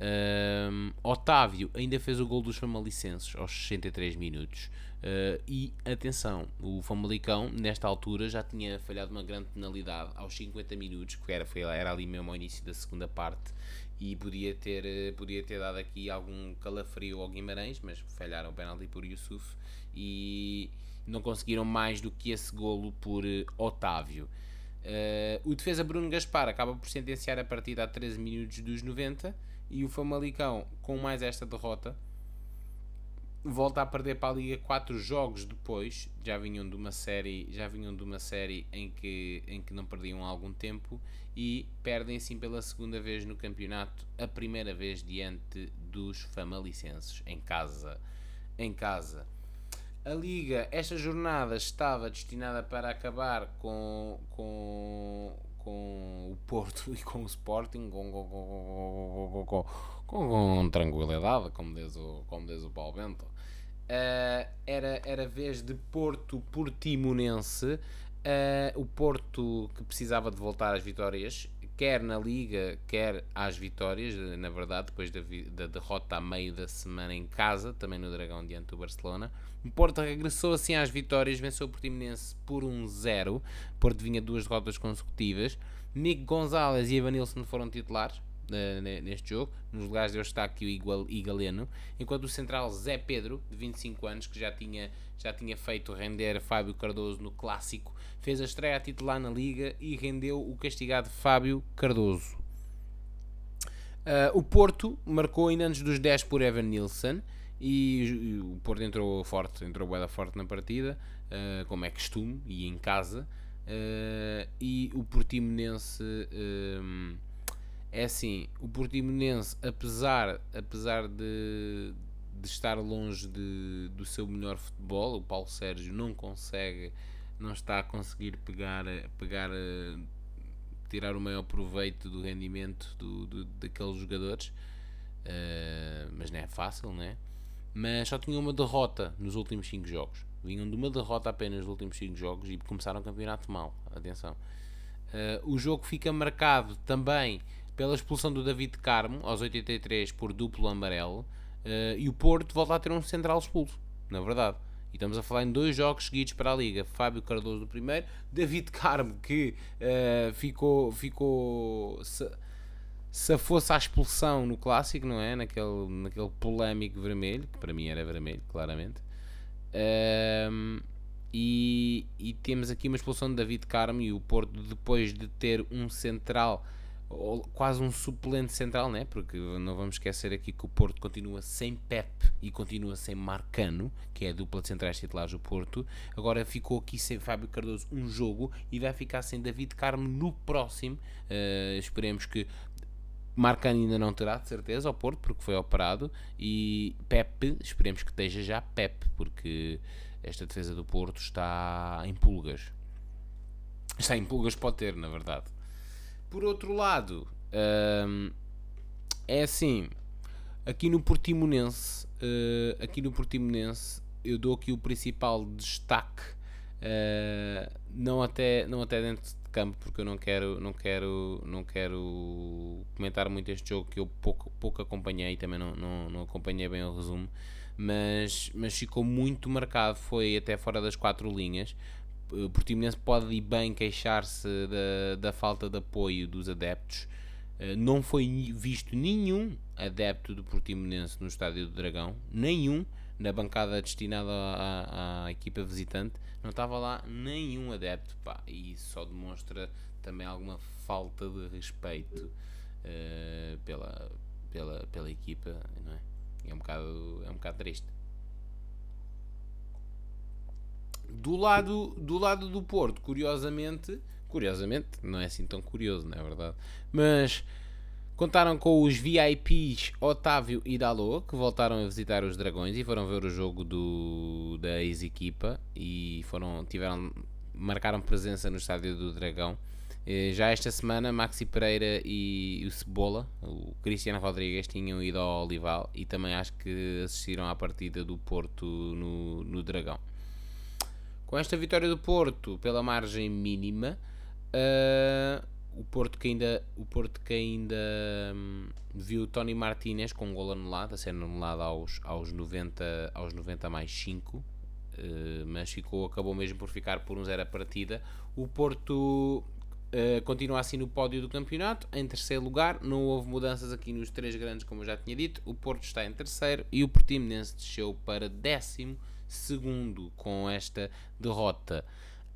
Um, Otávio ainda fez o gol dos Famalicenses aos 63 minutos. Uh, e atenção, o Famalicão, nesta altura, já tinha falhado uma grande penalidade aos 50 minutos, que era, foi, era ali mesmo ao início da segunda parte, e podia ter, eh, podia ter dado aqui algum calafrio ao Guimarães, mas falharam o penalti por Yusuf e não conseguiram mais do que esse golo por uh, Otávio. Uh, o defesa Bruno Gaspar acaba por sentenciar a partida a 13 minutos dos 90 e o Famalicão, com mais esta derrota, volta a perder para a Liga 4 jogos depois. Já vinham de uma série, já vinham de uma série em que, em que não perdiam algum tempo e perdem assim pela segunda vez no campeonato, a primeira vez diante dos famalicenses em casa. Em casa. A Liga, esta jornada estava destinada para acabar com, com, com o Porto e com o Sporting, com, com, com, com tranquilidade, como diz o, como diz o Paulo Bento. Uh, era, era vez de Porto Portimonense, uh, o Porto que precisava de voltar às vitórias quer na Liga, quer às vitórias, na verdade, depois da, da, derrota a meio da semana em casa, também no Dragão diante do Barcelona. O Porto regressou assim às vitórias, venceu o Portimonense por 1-0. Um Porto vinha duas derrotas consecutivas. Nico Gonzalez e Evanilson foram titulares uh, neste jogo. Nos lugares deles está aqui o Igual, Igaleno. Enquanto o central Zé Pedro, de 25 anos, que já tinha, já tinha feito render Fábio Cardoso no Clássico, fez a estreia a titular na Liga e rendeu o castigado Fábio Cardoso. Uh, o Porto marcou ainda antes dos 10 por Evan Nilsson e, o Porto entrou forte, entrou boeda forte na partida, uh, como é costume, e em casa. Uh, e o Portimonense é assim, o Portimonense, apesar, apesar de, de estar longe de, do seu melhor futebol, o Paulo Sérgio não consegue não está a conseguir pegar, pegar tirar o maior proveito do rendimento do, do daqueles jogadores, uh, mas não é fácil, né? Mas só tinha uma derrota nos últimos 5 jogos. Vinham de uma derrota apenas nos últimos 5 jogos e começaram o campeonato mal. Atenção. Uh, o jogo fica marcado também pela expulsão do David Carmo aos 83 por duplo amarelo uh, e o Porto volta a ter um central expulso, na verdade. E estamos a falar em dois jogos seguidos para a Liga. Fábio Cardoso do primeiro, David Carmo que uh, ficou, ficou se, se fosse a expulsão no clássico, não é? Naquele, naquele polémico vermelho, que para mim era vermelho, claramente. Uh, e, e, temos aqui uma expulsão de David Carmo e o Porto, depois de ter um central quase um suplente central, né? porque não vamos esquecer aqui que o Porto continua sem Pep e continua sem Marcano, que é a dupla de centrais titulares do Porto. Agora ficou aqui sem Fábio Cardoso um jogo e vai ficar sem David Carmo no próximo. Uh, esperemos que Marcano ainda não terá, de certeza, ao Porto, porque foi operado. E Pep, esperemos que esteja já Pep, porque esta defesa do Porto está em pulgas. Está em pulgas, pode ter, na verdade. Por outro lado, hum, é assim, aqui no Portimonense, uh, aqui no Portimonense, eu dou aqui o principal destaque, uh, não, até, não até dentro de campo, porque eu não quero, não quero, não quero comentar muito este jogo que eu pouco, pouco acompanhei, também não, não, não acompanhei bem o resumo, mas, mas ficou muito marcado, foi até fora das quatro linhas, o Portimonense pode ir bem queixar-se da, da falta de apoio dos adeptos. Uh, não foi visto nenhum adepto do Portimonense no Estádio do Dragão, nenhum na bancada destinada à, à, equipa visitante, não estava lá nenhum adepto, pá, e isso só demonstra também alguma falta de respeito uh, pela, pela, pela equipa, não é? É um bocado, é um bocado triste. Do lado, do lado do Porto, curiosamente, curiosamente, não é assim tão curioso, não é verdade? Mas contaram com os VIPs Otávio e Dalô, que voltaram a visitar os Dragões e foram ver o jogo do, da ex-equipa e foram, tiveram, marcaram presença no estádio do Dragão. Já esta semana, Maxi Pereira e o Cebola, o Cristiano Rodrigues, tinham ido ao Olival e também acho que assistiram à partida do Porto no, no Dragão. Com esta vitória do Porto pela margem mínima, uh, o Porto que ainda, o Porto que ainda um, viu Tony Martinez com um gol anulado, a ser anulado aos, aos, 90, aos 90 mais 5, uh, mas ficou, acabou mesmo por ficar por um zero a partida. O Porto Uh, continua assim no pódio do campeonato, em terceiro lugar. Não houve mudanças aqui nos três grandes, como eu já tinha dito. O Porto está em terceiro e o Portimonense desceu para décimo segundo com esta derrota.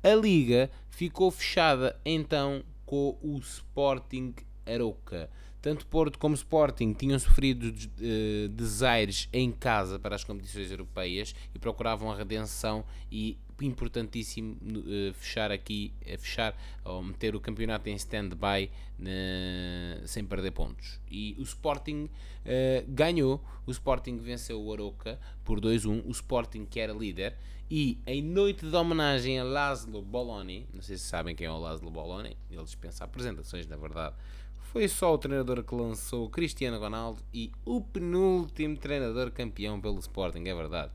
A liga ficou fechada então com o Sporting Aroca. Tanto Porto como Sporting tinham sofrido uh, desaires em casa para as competições europeias e procuravam a redenção e importantíssimo uh, fechar aqui, uh, fechar ou meter o campeonato em stand-by sem perder pontos. E o Sporting uh, ganhou, o Sporting venceu o Aroca por 2-1, o Sporting que era líder e em noite de homenagem a Laszlo Bologna, não sei se sabem quem é o Laszlo Bologna, ele dispensa apresentações na verdade, foi só o treinador que lançou Cristiano Ronaldo e o penúltimo treinador campeão pelo Sporting, é verdade.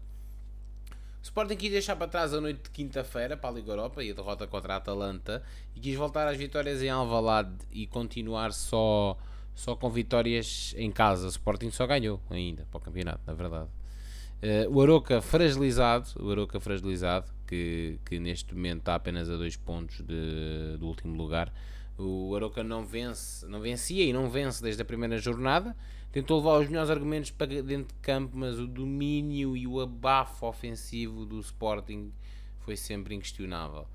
O Sporting quis deixar para trás a noite de quinta-feira para a Liga Europa e a derrota contra a Atalanta e quis voltar às vitórias em Alvalade e continuar só, só com vitórias em casa. O Sporting só ganhou ainda para o campeonato, na verdade. Uh, o Aroca fragilizado, o Aroca fragilizado, que, que neste momento está apenas a dois pontos de, do último lugar, o Aroca não vence, não vencia e não vence desde a primeira jornada. Tentou levar os melhores argumentos para dentro de campo, mas o domínio e o abafo ofensivo do Sporting foi sempre inquestionável.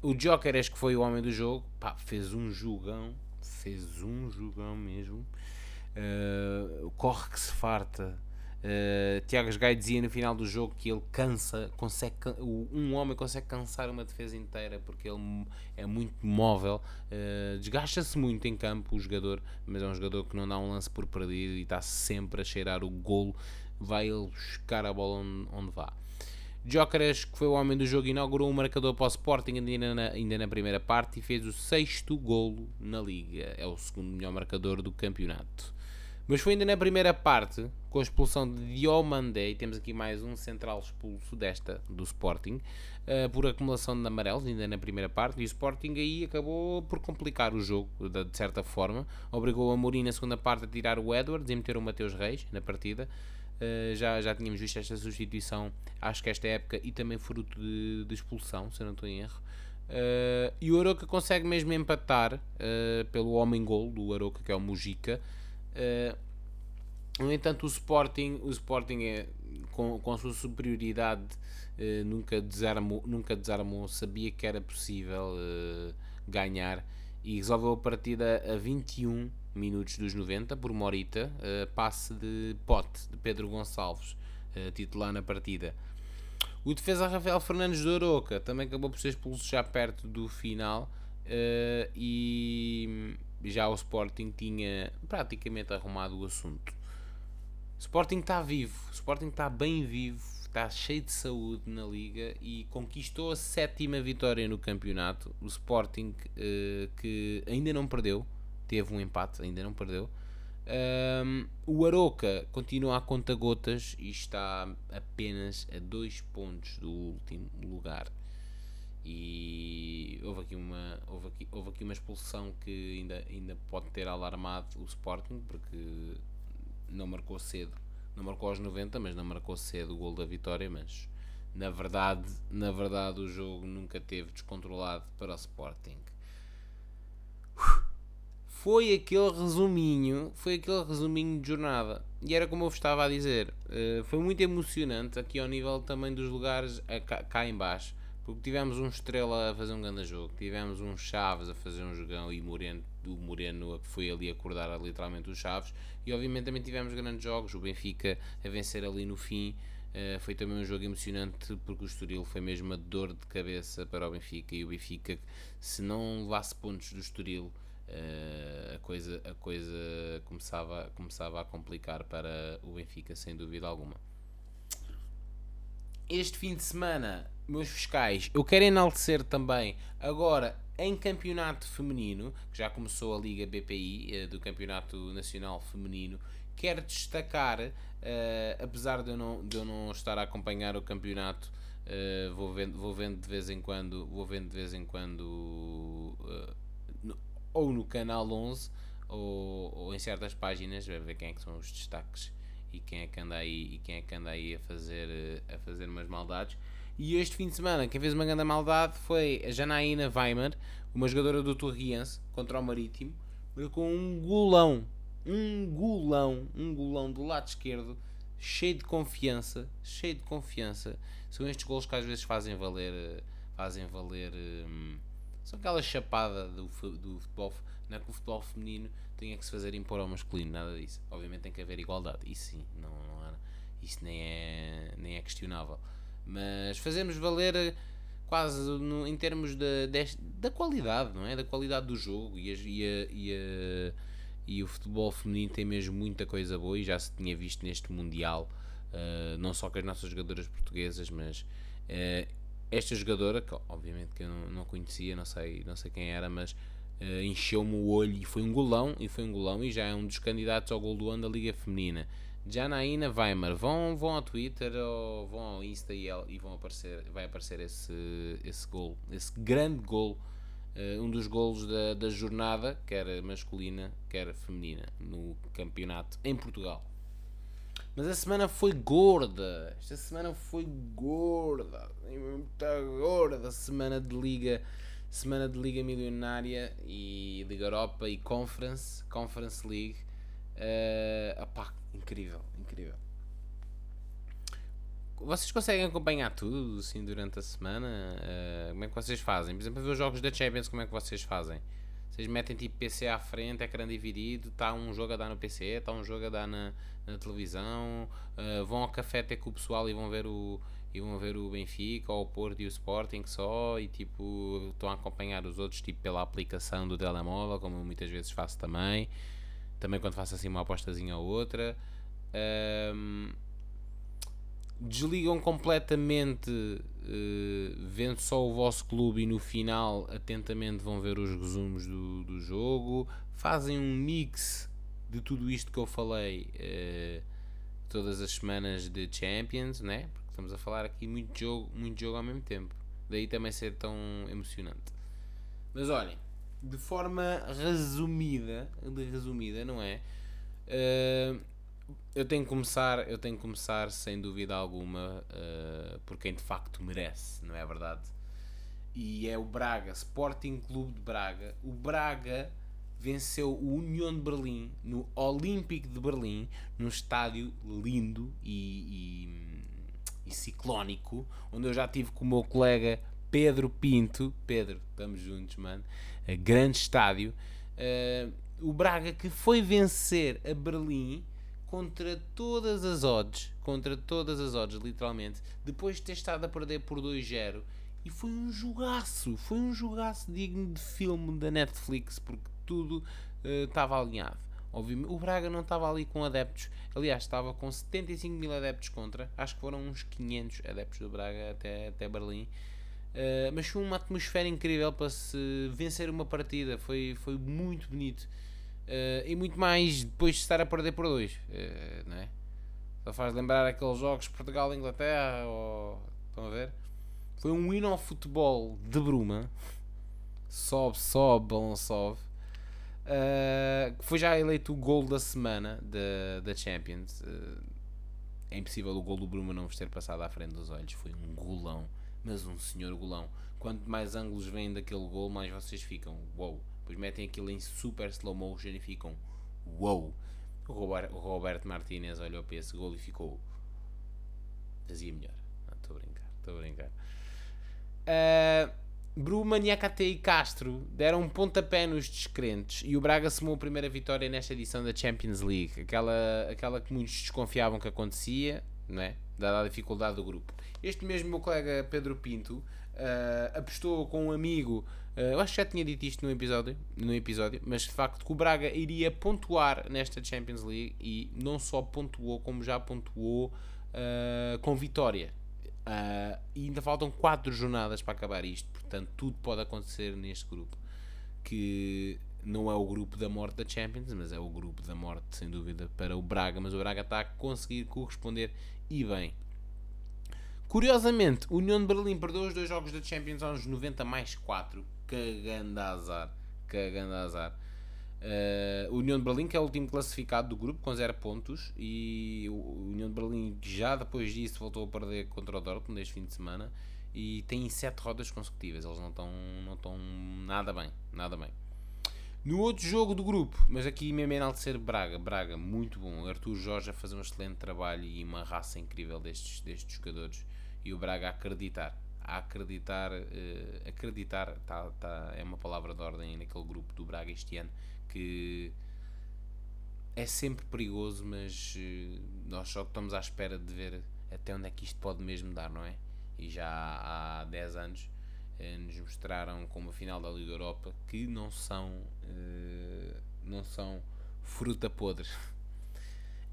O Joker, este que foi o homem do jogo, pá, fez um jogão, fez um jogão mesmo. Uh, corre que se farta, Uh, Tiago Gai dizia no final do jogo que ele cansa, consegue, um homem consegue cansar uma defesa inteira porque ele é muito móvel, uh, desgasta-se muito em campo o jogador, mas é um jogador que não dá um lance por perdido e está sempre a cheirar o golo, vai ele buscar a bola onde, onde vá. Jócaras, que foi o homem do jogo, inaugurou um marcador para o Sporting ainda na, ainda na primeira parte e fez o sexto golo na Liga. É o segundo melhor marcador do campeonato. Mas foi ainda na primeira parte, com a expulsão de Diomandé, temos aqui mais um central expulso desta, do Sporting, uh, por acumulação de amarelos, ainda na primeira parte, e o Sporting aí acabou por complicar o jogo, de, de certa forma, obrigou a Mourinho na segunda parte a tirar o Edwards e meter o Mateus Reis na partida, Uh, já, já tínhamos visto esta substituição, acho que esta época, e também fruto de, de expulsão, se eu não estou em erro. Uh, e o Aroca consegue mesmo empatar uh, pelo homem-gol do Aroca, que é o Mujica, no entanto, o Sporting, o Sporting é, com, com a sua superioridade uh, nunca, desarmou, nunca desarmou, sabia que era possível uh, ganhar e resolveu a partida a 21 minutos dos 90 por Morita, passe de pote de Pedro Gonçalves, titular na partida. O defesa Rafael Fernandes de Oroca também acabou por ser expulso já perto do final e já o Sporting tinha praticamente arrumado o assunto. Sporting está vivo, Sporting está bem vivo, está cheio de saúde na liga e conquistou a sétima vitória no campeonato. O Sporting uh, que ainda não perdeu, teve um empate, ainda não perdeu. Um, o Aroca continua a conta gotas e está apenas a dois pontos do último lugar e houve aqui uma houve aqui, houve aqui uma expulsão que ainda, ainda pode ter alarmado o Sporting porque não marcou cedo. Não marcou aos 90 mas não marcou cedo o gol da vitória mas na verdade na verdade o jogo nunca teve descontrolado para o Sporting. Foi aquele resuminho foi aquele resuminho de jornada. E era como eu estava a dizer eh, foi muito emocionante aqui ao nível também dos lugares cá em baixo porque tivemos um Estrela a fazer um grande jogo, tivemos um Chaves a fazer um jogão e Moreno, o Moreno foi ali acordar literalmente os Chaves, e obviamente também tivemos grandes jogos, o Benfica a vencer ali no fim, uh, foi também um jogo emocionante porque o Estoril foi mesmo uma dor de cabeça para o Benfica, e o Benfica, se não levasse pontos do Estoril, uh, a coisa, a coisa começava, começava a complicar para o Benfica, sem dúvida alguma. Este fim de semana meus fiscais, eu quero enaltecer também agora em campeonato feminino, que já começou a Liga BPI eh, do Campeonato Nacional Feminino, quero destacar, uh, apesar de eu, não, de eu não estar a acompanhar o campeonato, uh, vou, vendo, vou vendo de vez em quando, vou vendo de vez em quando uh, no, ou no canal 11 ou, ou em certas páginas, ver quem é que são os destaques e quem é que anda aí, e quem é que anda aí a fazer, a fazer umas maldades. E este fim de semana, quem fez uma grande maldade foi a Janaína Weimar, uma jogadora do Torriense, contra o Marítimo, com um golão, um golão, um golão do lado esquerdo, cheio de confiança, cheio de confiança. São estes gols que às vezes fazem valer, fazem valer. Hum, são aquela chapada do, do futebol. É que o futebol feminino tenha que se fazer impor ao masculino, nada disso. Obviamente tem que haver igualdade, isso sim, não, não há, isso nem é, nem é questionável. Mas fazemos valer quase no, em termos de, da qualidade, não é? Da qualidade do jogo e, a, e, a, e, a, e, o futebol feminino tem mesmo muita coisa boa e já se tinha visto neste Mundial, uh, não só com as nossas jogadoras portuguesas, mas uh, esta jogadora, que obviamente que eu não, não, conhecia, não sei, não sei quem era, mas uh, encheu-me o olho e foi um golão, e foi um golão e já é um dos candidatos ao gol do ano da Liga Feminina. Janaína Weimar, vão, vão ao Twitter ou vão ao Insta e, e vão aparecer, vai aparecer esse, esse gol, esse grande gol, uh, um dos golos da, da jornada, quer masculina, quer feminina, no campeonato em Portugal. Mas a semana foi gorda, esta semana foi gorda, muita gorda, semana de liga, semana de liga milionária e Liga Europa e Conference, Conference League. Uh, Incrível, incrível. Vocês conseguem acompanhar tudo assim durante a semana? Uh, como é que vocês fazem? Por exemplo, ver os jogos da Champions, como é que vocês fazem? Vocês metem tipo PC à frente, ecrã dividido, está um jogo a dar no PC, está um jogo a dar na, na televisão, uh, vão ao café até com o pessoal e vão ver o e vão ver o Benfica ou o Porto e o Sporting só e tipo estão a acompanhar os outros tipo pela aplicação do telemóvel, como muitas vezes faço também também quando faço assim uma apostazinha ou outra. Um, desligam completamente uh, vendo só o vosso clube e no final atentamente vão ver os resumos do, do jogo. Fazem um mix de tudo isto que eu falei uh, todas as semanas de Champions, né? Estamos a falar aqui muito jogo, muito jogo ao mesmo tempo. Daí também ser tão emocionante. Mas olhem, de forma resumida, de resumida, não é? Uh, eu tenho que começar, eu tenho que começar sem dúvida alguma uh, por quem de facto merece, não é verdade? E é o Braga, Sporting Clube de Braga. O Braga venceu o União de Berlim no Olímpico de Berlim, num estádio lindo e, e, e ciclónico, onde eu já tive com o meu colega Pedro Pinto. Pedro, estamos juntos, mano. grande estádio. Uh, o Braga que foi vencer a Berlim contra todas as odds, contra todas as odds, literalmente, depois de ter estado a perder por 2-0. E foi um jogaço, foi um jogaço digno de filme da Netflix, porque tudo uh, estava alinhado. Obviamente, o Braga não estava ali com adeptos, aliás, estava com 75 mil adeptos contra, acho que foram uns 500 adeptos do Braga até, até Berlim. Uh, mas foi uma atmosfera incrível para se vencer uma partida, foi, foi muito bonito. Uh, e muito mais depois de estar a perder por dois, uh, não é? Só faz lembrar aqueles jogos Portugal-Inglaterra, ou, estão a ver? Foi um hino ao futebol de Bruma, sobe, sobe, balão sobe. Uh, foi já eleito o gol da semana da, da Champions. Uh, é impossível o gol do Bruma não vos ter passado à frente dos olhos. Foi um golão, mas um senhor golão. Quanto mais ângulos vêm daquele gol, mais vocês ficam. Wow! Depois metem aquilo em super slow motion e ficam wow. O Roberto, o Roberto Martinez olhou para esse gol e ficou. Fazia melhor. Estou a brincar, estou a brincar. Uh, Bruma, Niakate e Castro deram um pontapé nos descrentes e o Braga somou a primeira vitória nesta edição da Champions League. Aquela, aquela que muitos desconfiavam que acontecia, não é? dada a dificuldade do grupo. Este mesmo meu colega Pedro Pinto uh, apostou com um amigo Uh, eu acho que já tinha dito isto no episódio, no episódio, mas de facto que o Braga iria pontuar nesta Champions League e não só pontuou, como já pontuou uh, com vitória. Uh, e ainda faltam 4 jornadas para acabar isto, portanto tudo pode acontecer neste grupo. Que não é o grupo da morte da Champions, mas é o grupo da morte, sem dúvida, para o Braga. Mas o Braga está a conseguir corresponder e bem. Curiosamente, União de Berlim perdeu os dois jogos da Champions aos 90 mais 4 cagando azar. Cagando azar. Uh, União de Berlim, que é o último classificado do grupo, com 0 pontos, e o União de Berlim já depois disso voltou a perder contra o Dortmund este fim de semana e tem 7 rodas consecutivas. Eles não estão não estão nada bem, nada bem. No outro jogo do grupo, mas aqui mesmo enaltecer Braga, Braga, muito bom. Arthur Jorge a fazer um excelente trabalho e uma raça incrível destes, destes jogadores. E o Braga a acreditar, a acreditar, uh, acreditar tá, tá, é uma palavra de ordem naquele grupo do Braga este ano, que é sempre perigoso, mas uh, nós só estamos à espera de ver até onde é que isto pode mesmo dar, não é? E já há 10 anos uh, nos mostraram como a final da Liga Europa que não são, não são fruta podre.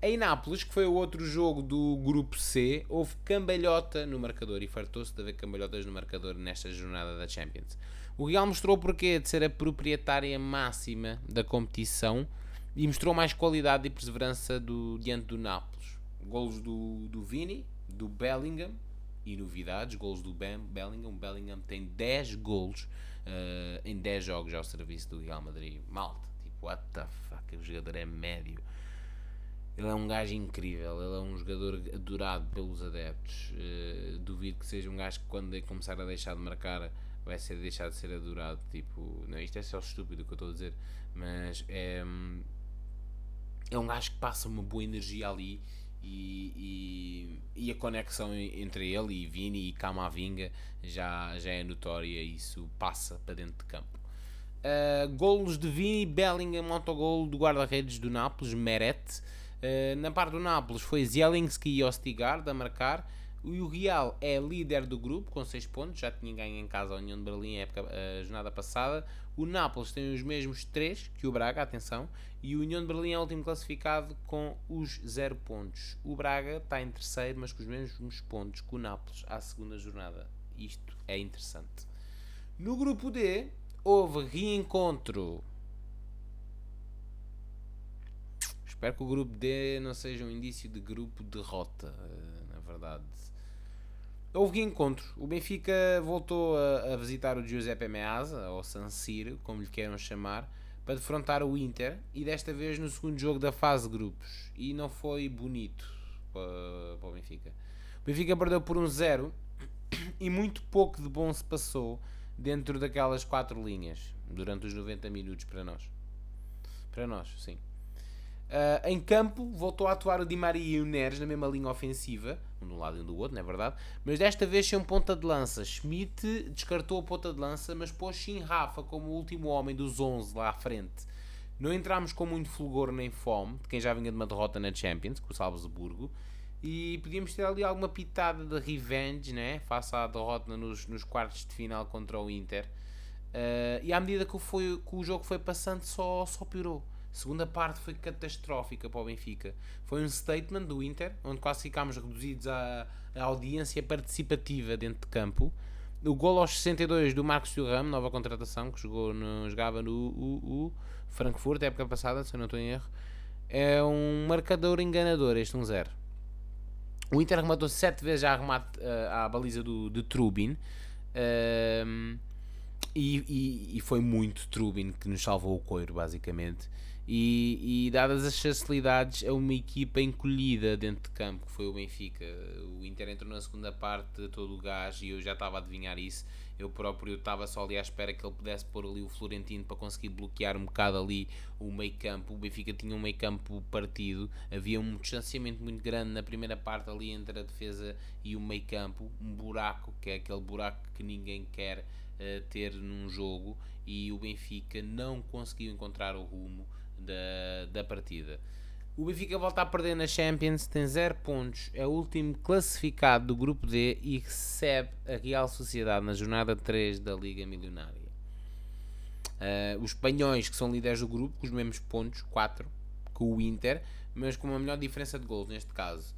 Em Nápoles, que foi o outro jogo do grupo C, houve cambalhota no marcador e fartou-se de haver cambalhotas no marcador nesta jornada da Champions. O Real mostrou o porquê de ser a proprietária máxima da competição e mostrou mais qualidade e perseverança do, diante do Nápoles. Golos do, do Vini, do Bellingham e novidades, golos do ben, Bellingham. O Bellingham tem 10 golos uh, em 10 jogos ao serviço do Real Madrid. Malta, tipo, what the fuck, o jogador é médio ele é um gajo incrível, ele é um jogador adorado pelos adeptos. Uh, duvido que seja um gajo que quando começar a deixar de marcar vai ser deixado de ser adorado. Tipo, não, isto é só estúpido o que eu estou a dizer, mas é, é um gajo que passa uma boa energia ali e, e, e a conexão entre ele e Vini e Camavinga já, já é notória e isso passa para dentro de campo. Uh, golos de Vini, Bellingham, autogol do guarda-redes do Nápoles, Meret. Eh, na parte do Nápoles foi Zielinski e Ostigard a marcar. O Real é líder do grupo com 6 pontos, já tinha ganho em casa a União de Berlim a jornada passada. O Nápoles tem os mesmos 3 que o Braga, atenção, e o União de Berlim é o último classificado com os 0 pontos. O Braga está em terceiro, mas com os mesmos pontos que o Nápoles à segunda jornada. Isto é interessante. No grupo D houve reencontro Espero que o grupo D não seja um indício de grupo derrota, eh, na verdade. Houve encontro. O Benfica voltou a, a visitar o Giuseppe Meazza, ou San Siro, como lhe queiram chamar, para defrontar o Inter e desta vez no segundo jogo da fase de grupos. E não foi bonito para, para o Benfica. O Benfica perdeu por um zero e muito pouco de bom se passou dentro daquelas quatro linhas durante os 90 minutos para nós. Para nós, sim. Uh, em campo, voltou a atuar o Di Maria e o Neres na mesma linha ofensiva, um de um lado e um do outro, não é verdade? Mas desta vez sem ponta de lança. Schmidt descartou a ponta de lança, mas pôs sim Rafa como o último homem dos 11 lá à frente. Não entramos com muito fulgor nem fome, de quem já vinha de uma derrota na Champions, com o Salzburgo, e podíamos ter ali alguma pitada de revenge, né? face à derrota nos, nos quartos de final contra o Inter. Uh, e à medida que, foi, que o jogo foi passando, só, só piorou segunda parte foi catastrófica para o Benfica. Foi um statement do Inter, onde quase ficámos reduzidos à, à audiência participativa dentro de campo. O gol aos 62 do Marcos Thuram, nova contratação, que jogou no, jogava no o, o Frankfurt, época passada, se eu não estou em erro. É um marcador enganador, este 1-0. Um o Inter rematou 7 vezes à, uh, à baliza do, de Trubin. Uh, e, e, e, foi muito Trubin que nos salvou o coiro, basicamente. E, e, dadas as facilidades, é uma equipa encolhida dentro de campo, que foi o Benfica. O Inter entrou na segunda parte todo o gás e eu já estava a adivinhar isso. Eu próprio estava só ali à espera que ele pudesse pôr ali o Florentino para conseguir bloquear um bocado ali o meio campo. O Benfica tinha um meio campo partido, havia um distanciamento muito grande na primeira parte ali entre a defesa e o meio campo. Um buraco, que é aquele buraco que ninguém quer uh, ter num jogo. E o Benfica não conseguiu encontrar o rumo da, da partida. O Benfica volta a perder na Champions, tem 0 pontos, é o último classificado do grupo D e recebe a Real Sociedade na jornada 3 da Liga Milionária. Uh, os espanhóis, que são líderes do grupo, com os mesmos pontos, 4, com o Inter, mas com uma melhor diferença de gols neste caso.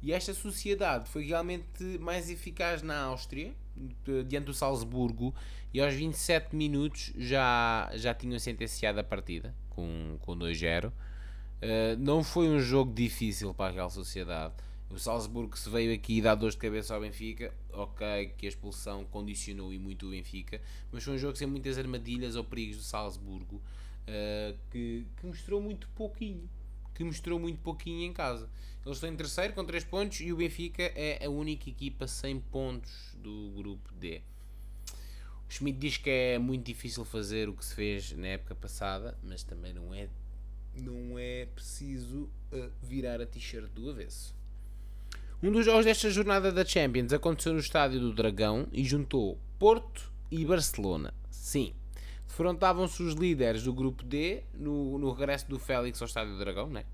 E esta sociedade foi realmente mais eficaz na Áustria, diante do Salzburgo, e aos 27 minutos já, já tinham sentenciado a partida com, com 2-0. Uh, eh, não foi um jogo difícil para a Real Sociedade. O Salzburgo se veio aqui e dá dor de cabeça ao Benfica, ok, que a expulsão condicionou e muito o Benfica, mas foi um jogo sem muitas armadilhas ou perigos do Salzburgo, uh, que, que mostrou muito pouquinho, que mostrou muito pouquinho em casa. Eles estão em terceiro com 3 pontos e o Benfica é a única equipa sem pontos do grupo D. Schmidt diz que é muito difícil fazer o que se fez na época passada, mas também não é, não é preciso uh, virar a t-shirt do avesso. Um dos jogos desta jornada da Champions aconteceu no Estádio do Dragão e juntou Porto e Barcelona. Sim, defrontavam-se os líderes do grupo D no, no regresso do Félix ao Estádio do Dragão, né?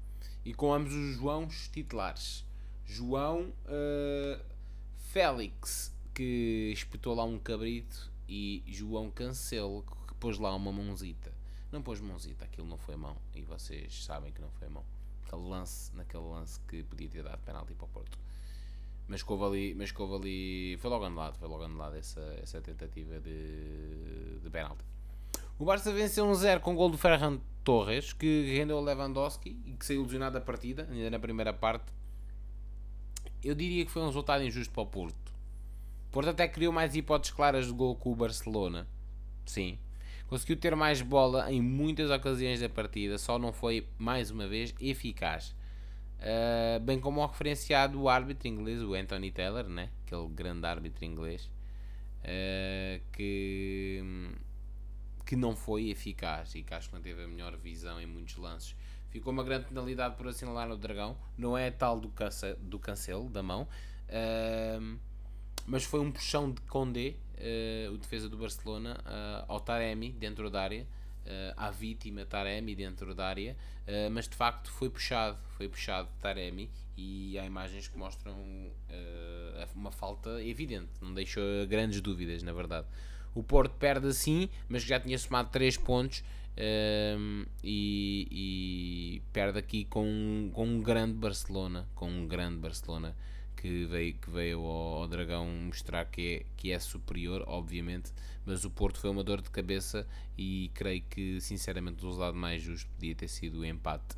E com ambos os Joãos titulares. João uh, Félix, que espetou lá um cabrito, e João Cancelo, que pôs lá uma mãozita. Não pôs mãozita, aquilo não foi mão. E vocês sabem que não foi mão. Aquele lance, naquele lance que podia ter dado penalti para o Porto. Mas que ali, mas que ali. Foi logo anulado, foi logo anulado essa, essa tentativa de, de penalti. O Barça venceu 1-0 um com o gol do Ferran Torres, que rendeu o Lewandowski e que saiu ilusionado da partida, ainda na primeira parte. Eu diria que foi um resultado injusto para o Porto. Porto até criou mais hipóteses claras de gol com o Barcelona. Sim. Conseguiu ter mais bola em muitas ocasiões da partida, só não foi, mais uma vez, eficaz. Uh, bem como o referenciado o árbitro inglês, o Anthony Taylor, né? aquele grande árbitro inglês, uh, que, que não foi eficaz e que acho que não teve a melhor visão em muitos lances. Ficou uma grande penalidade por assinalar no Dragão, não é tal do, cansa, do cancelo da mão, uh, mas foi um puxão de Condé, o defesa do Barcelona, ao Taremi dentro da área uh, à vítima Taremi dentro da área, uh, mas de facto foi puxado, foi puxado Taremi e há imagens que mostram uh, uma falta evidente, não deixou grandes dúvidas, na verdade. O Porto perde assim, mas já tinha somado 3 pontos e, e, perde aqui com, com um grande Barcelona, com um grande Barcelona que veio, que veio ao, ao, Dragão mostrar que é, que é superior, obviamente, mas o Porto foi uma dor de cabeça e creio que, sinceramente, o resultado mais justo podia ter sido o empate,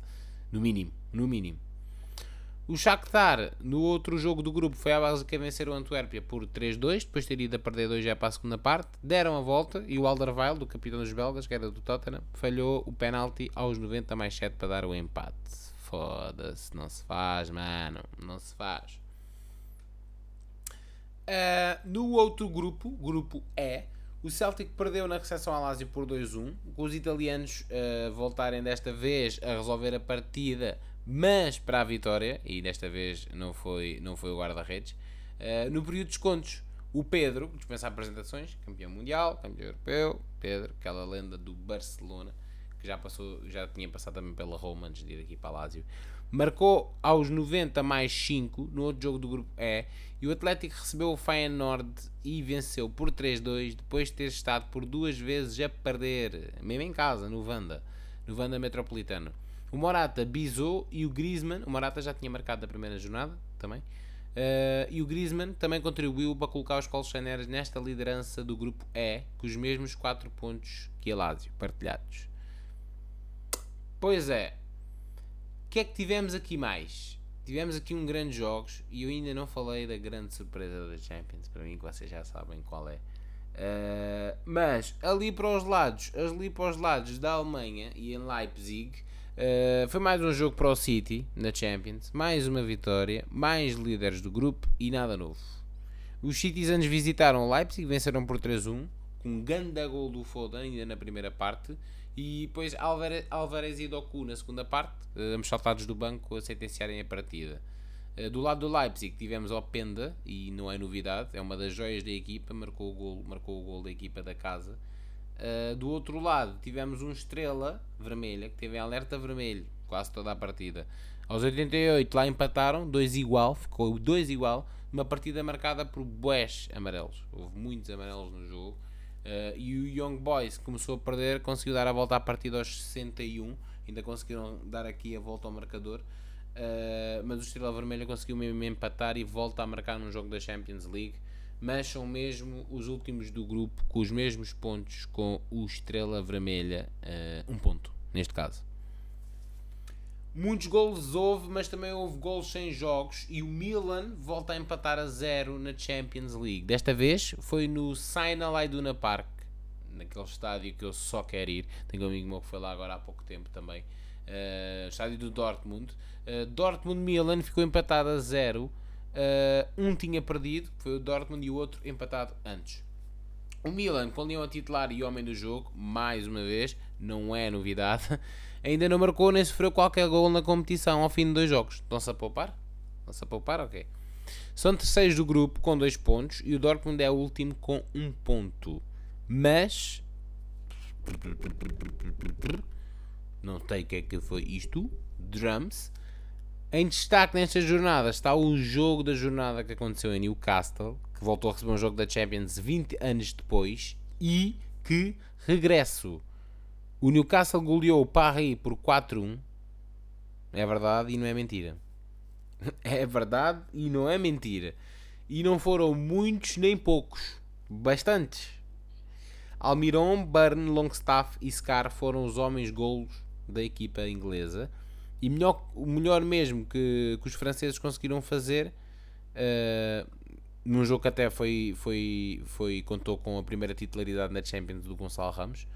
no mínimo, no mínimo. O Shakhtar, no outro jogo do grupo, foi à base que vencer o Antuérpia por 3-2, depois de ter ido a perder 2 já para a segunda parte, deram a volta e o Alderweireld, do capitão dos belgas, que era do Tottenham, falhou o penalti aos 90 mais 7 para dar o empate. Foda-se, não se faz, mano, não se faz. Uh, no outro grupo, grupo E, o Celtic perdeu na recepção ao Lazio por 2-1, com os italianos uh, voltarem desta vez a resolver a partida, mas para a vitória, e desta vez não foi, não foi o guarda-redes, uh, no período de descontos. O Pedro, dispensa apresentações, campeão mundial, campeão europeu, Pedro, aquela lenda do Barcelona, que já, passou, já tinha passado também pela Roma antes de ir aqui para a Lazio, marcou aos 90 mais 5 no outro jogo do grupo E e o Atlético recebeu o Feyenoord e venceu por 3-2 depois de ter estado por duas vezes a perder, mesmo em casa, no Vanda, no Vanda Metropolitano. O Morata bisou e o Griezmann, o Morata já tinha marcado da primeira jornada também, uh, e o Griezmann também contribuiu para colocar os colchoneros nesta liderança do grupo E, com os mesmos 4 pontos que a Lazio, partilhados. Pois é, o que é que tivemos aqui mais? Tivemos aqui um grande jogos e eu ainda não falei da grande surpresa da Champions, para mim que vocês já sabem qual é. Uh, mas ali para os lados, ali para os lados da Alemanha e em Leipzig, uh, foi mais um jogo para o City na Champions, mais uma vitória, mais líderes do grupo e nada novo. Os Citizens visitaram Leipzig, venceram por 3-1, com um grande gol do Foden ainda na primeira parte. E depois Alvarez e Doku na segunda parte, eh, ambos saltados do banco a sentenciarem a partida. Eh, do lado do Leipzig tivemos Openda, e não é novidade, é uma das joias da equipa, marcou o gol, marcou o gol da equipa da casa. Uh, do outro lado tivemos um Estrela Vermelha, que teve alerta vermelho quase toda a partida. Aos 88 lá empataram, 2 igual, ficou 2 igual, uma partida marcada por boés amarelos. Houve muitos amarelos no jogo. Uh, e o Young Boys começou a perder, conseguiu dar a volta à partida aos 61, ainda conseguiram dar aqui a volta ao marcador. Uh, mas o Estrela Vermelha conseguiu mesmo empatar e volta a marcar num jogo da Champions League. Mas são mesmo os últimos do grupo com os mesmos pontos com o Estrela Vermelha, uh, um ponto neste caso. Muitos golos houve, mas também houve golos sem jogos e o Milan volta a empatar a zero na Champions League. Desta vez foi no Sinal Iduna Park, naquele estádio que eu só quero ir. Tenho um amigo meu que foi lá agora há pouco tempo também. Uh, estádio do Dortmund. Uh, Dortmund-Milan ficou empatado a zero. Uh, um tinha perdido, foi o Dortmund, e o outro empatado antes. O Milan, com o Leão titular e homem do jogo, mais uma vez, não é novidade. ainda não marcou nem sofreu qualquer gol na competição ao fim de dois jogos. Estão-se a poupar? Estão-se a poupar? Ok. São terceiros do grupo com dois pontos e o Dortmund é o último com um ponto. Mas. Não sei o que é que foi isto. Drums. Em destaque nesta jornada está o jogo da jornada que aconteceu em Newcastle, que voltou a receber um jogo da Champions 20 anos depois e que regresso. O Newcastle goleou o Paris por 4-1. É verdade e não é mentira. É verdade e não é mentira. E não foram muitos nem poucos. Bastantes. Almiron, Burn, Longstaff e Scar foram os homens golos da equipa inglesa. E melhor, o melhor mesmo que, que os franceses conseguiram fazer, uh, num jogo que até foi, foi, foi, contou com a primeira titularidade na Champions do Gonçalo Ramos,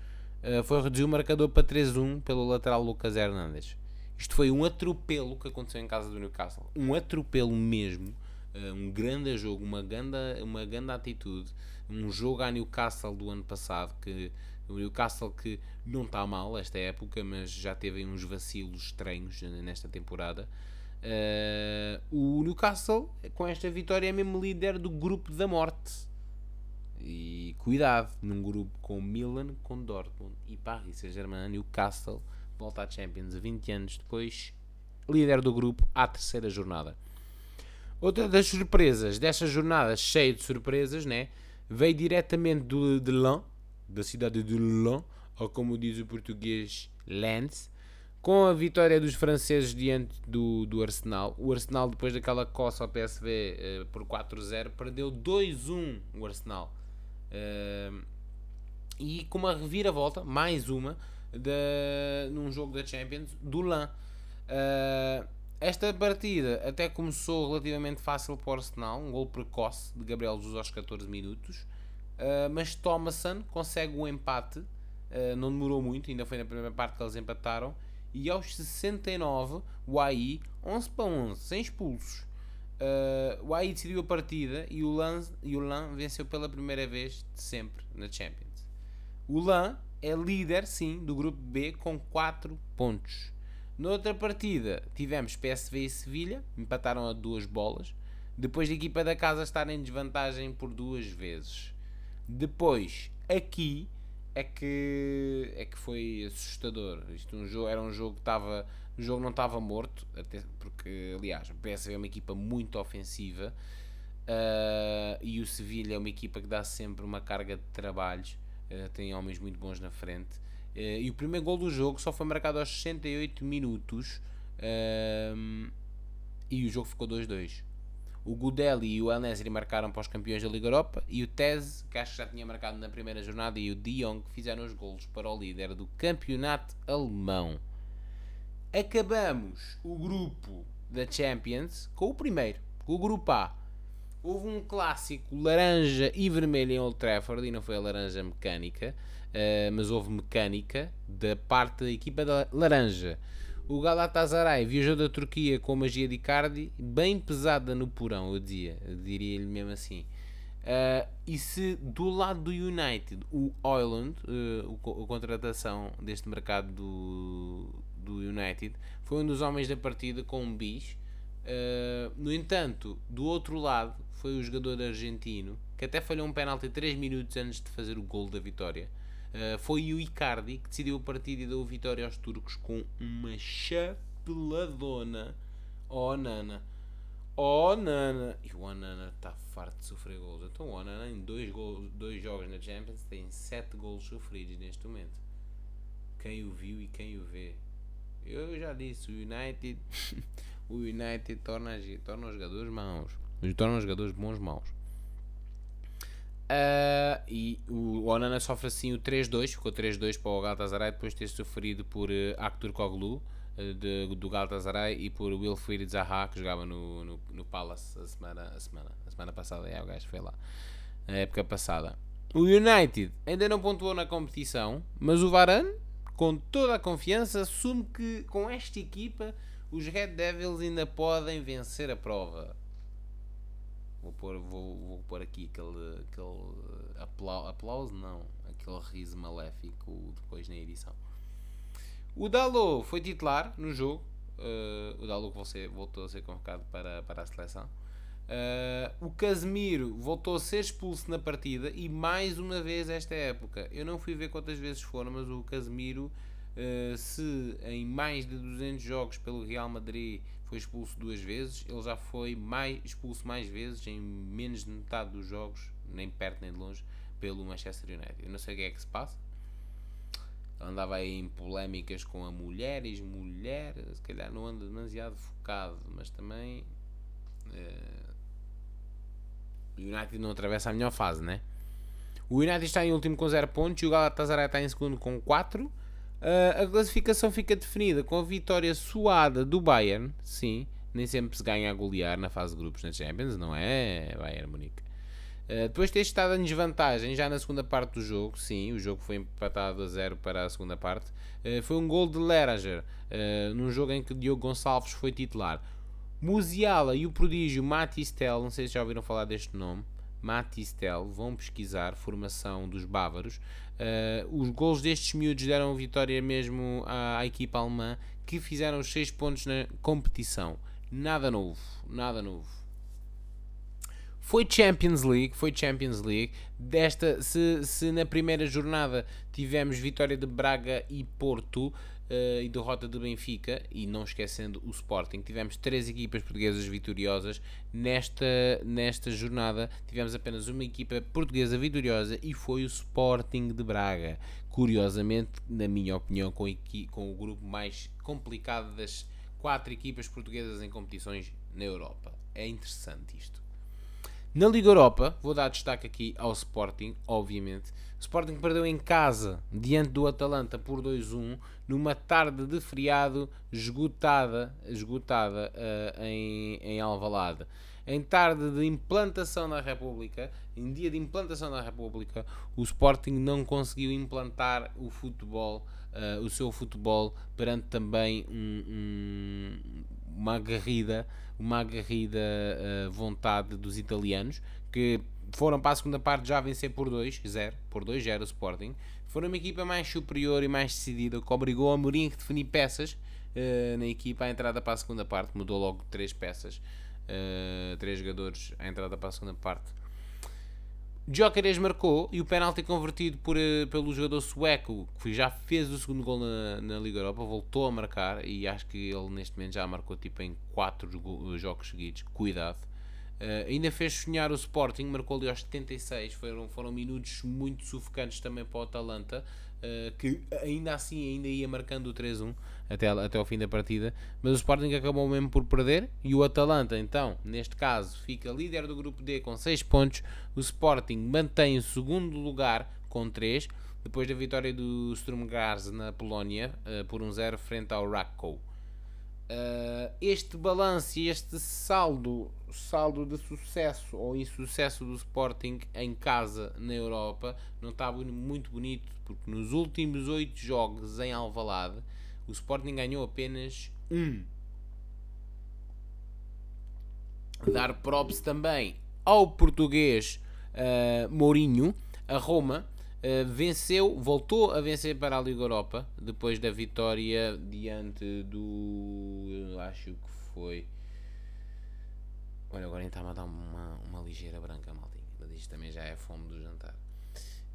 foi reduzir o marcador para 3-1 pelo lateral Lucas Hernandes. Isto foi um atropelo que aconteceu em casa do Newcastle. Um atropelo mesmo. Uh, um grande jogo, uma grande, uma grande atitude. Um jogo à Newcastle do ano passado que o Newcastle que não está mal esta época, mas já teve uns vacilos estranhos nesta temporada. Uh, o Newcastle, com esta vitória, é mesmo líder do grupo da morte. E cuidado, num grupo com Milan, com Dortmund e Paris Saint-Germain, Newcastle volta à Champions 20 anos depois, líder do grupo à terceira jornada. Outra das surpresas desta jornada, cheia de surpresas, né? veio diretamente do, de Lens, da cidade de Lens, ou como diz o português, Lens, com a vitória dos franceses diante do, do Arsenal. O Arsenal, depois daquela coça ao PSV eh, por 4-0, perdeu 2-1 o Arsenal. Uh, e com uma reviravolta, mais uma, de, num jogo da Champions, do LAN. Uh, esta partida até começou relativamente fácil para o Arsenal, um gol precoce de Gabriel Jesus aos 14 minutos, uh, mas Thomason consegue o um empate, uh, não demorou muito, ainda foi na primeira parte que eles empataram, e aos 69 o AI 11 para 11, sem expulsos. Uh, o AI decidiu a partida e o, LAN, e o LAN venceu pela primeira vez de sempre na Champions. O LAN é líder, sim, do grupo B com 4 pontos. Noutra partida tivemos PSV e Sevilha, empataram a duas bolas. Depois a equipa da casa estar em desvantagem por duas vezes. Depois, aqui é que é que foi assustador. Isto um jogo, era um jogo que estava, o jogo não estava morto, até porque aliás, o PSV é uma equipa muito ofensiva. Uh, e o Sevilha é uma equipa que dá sempre uma carga de trabalhos, uh, tem homens muito bons na frente Uh, e o primeiro gol do jogo só foi marcado aos 68 minutos e o jogo ficou 2-2. O Gudeli e o Nesri marcaram para os campeões da Liga Europa e o Teze, que acho que já tinha marcado na primeira jornada, e o De Jong fizeram os golos para o líder do campeonato alemão. Acabamos o grupo da Champions com o primeiro, com o grupo A. Houve um clássico laranja e vermelho em Old Trafford e não foi a laranja mecânica. Uh, mas houve mecânica da parte da equipa da Laranja. O Galatasaray viajou da Turquia com magia de Icardi, bem pesada no porão, eu dizia, diria-lhe mesmo assim. Uh, e se do lado do United, o Oiland, uh, a contratação deste mercado do, do United, foi um dos homens da partida com um bis. Uh, no entanto, do outro lado, foi o jogador argentino que até falhou um penalti 3 minutos antes de fazer o gol da vitória. Uh, foi o Icardi que decidiu a partida e deu vitória aos turcos com uma chapeladona. Oh, Nana. Oh, Nana. E o Onana está farto de sofrer gols. Então, o Onana, em dois, gols, dois jogos na Champions, tem 7 gols sofridos neste momento. Quem o viu e quem o vê. Eu já disse, o United. o United torna, torna os jogadores maus. Torna os jogadores bons maus. Uh, e o Onana sofre assim o 3-2, ficou 3-2 para o Galatasaray depois de ter sofrido por uh, Akhtur Koglu uh, de, do Galatasaray e por Wilfried Zaha que jogava no, no, no, Palace a semana, a semana, a semana passada. É, o gajo foi lá na época passada. O United ainda não pontuou na competição, mas o Varane, com toda a confiança, assume que com esta equipa os Red Devils ainda podem vencer a prova. Vou pôr, vou, vou pôr aqui aquele, aquele aplau, aplauso, não, aquele riso maléfico depois na edição. O Dalot foi titular no jogo. Uh, o Dalot que você voltou a ser convocado para, para a seleção. Uh, o Casemiro voltou a ser expulso na partida e mais uma vez esta época. Eu não fui ver quantas vezes foram, mas o Casemiro, uh, se em mais de 200 jogos pelo Real Madrid foi expulso duas vezes, ele já foi mais, expulso mais vezes em menos de metade dos jogos, nem perto nem de longe, pelo Manchester United. Eu não sei o que é que se passa. Andava aí em polémicas com a mulher, ex-mulher, se calhar não anda demasiado focado, mas também. Uh, o United não atravessa a melhor fase, né? O United está em último com 0 pontos e o Galatasaray está em segundo com 4. Uh, a classificação fica definida com a vitória suada do Bayern, sim, nem sempre se ganha a golear na fase de grupos na Champions, não é, Bayern Munique? Uh, depois de ter estado em desvantagem já na segunda parte do jogo, sim, o jogo foi empatado a 0 para a segunda parte, uh, foi um gol de Lerager, num jogo em que Diogo Gonçalves foi titular. Musiala e o prodígio Matistel, não sei se já ouviram falar deste nome, Matistel, vão pesquisar, formação dos bávaros. Uh, os gols destes miúdos deram vitória mesmo à, à, equipa alemã, que fizeram os 6 pontos na competição. Nada novo, nada novo. Foi Champions League, foi Champions League. Desta, se, se na primeira jornada tivemos vitória de Braga e Porto, e derrota do Benfica, e não esquecendo o Sporting. Tivemos três equipas portuguesas vitoriosas. Nesta, nesta jornada tivemos apenas uma equipa portuguesa vitoriosa e foi o Sporting de Braga. Curiosamente, na minha opinião, com, com o grupo mais complicado das quatro equipas portuguesas em competições na Europa. É interessante isto. Na Liga Europa, vou dar destaque aqui ao Sporting, obviamente. Sporting perdeu em casa, diante do Atalanta, por 2-1, numa tarde de feriado esgotada, esgotada uh, em, em Alvalade. Em tarde de implantação da República, em dia de implantação da República, o Sporting não conseguiu implantar o futebol, uh, o seu futebol, perante também um, um, uma agarrida uma agarrida uh, vontade dos italianos, que foram para a segunda parte já vencer por 2-0, por 2-0 o Sporting. Foram uma equipa mais superior e mais decidida, que obrigou a Mourinho a definir peças uh, na equipa à entrada para a segunda parte. Mudou logo três peças, uh, três jogadores à entrada para a segunda parte Gyökeres marcou e o penalti convertido por, eh, pelo jogador sueco, que já fez o segundo gol na, na, Liga Europa, voltou a marcar e acho que ele neste momento já marcou tipo em 4 jogos seguidos. Cuidado. Uh, ainda fez sonhar o Sporting, marcou ali aos 76. Foram, foram minutos muito sufocantes também para o Atalanta. Uh, que ainda assim ainda ia marcando o 3-1 até, até ao fim da partida, mas o Sporting acabou mesmo por perder e o Atalanta, então, neste caso, fica líder do grupo D com 6 pontos. O Sporting mantém o segundo lugar com 3, depois da vitória do Sturm Graz na Polónia uh, por 1-0 frente ao Rakow. Uh, este balanço e este saldo, saldo de sucesso ou insucesso do Sporting em casa na Europa não está muito bonito, porque nos últimos 8 jogos em Alvalade o Sporting ganhou apenas um. Dar props também ao português uh, Mourinho, a Roma, Uh, venceu, voltou a vencer para a Liga Europa depois da vitória diante do. Acho que foi. Olha, agora está-me a dar uma, uma ligeira branca, maltinha. Mas isto também já é fome do jantar.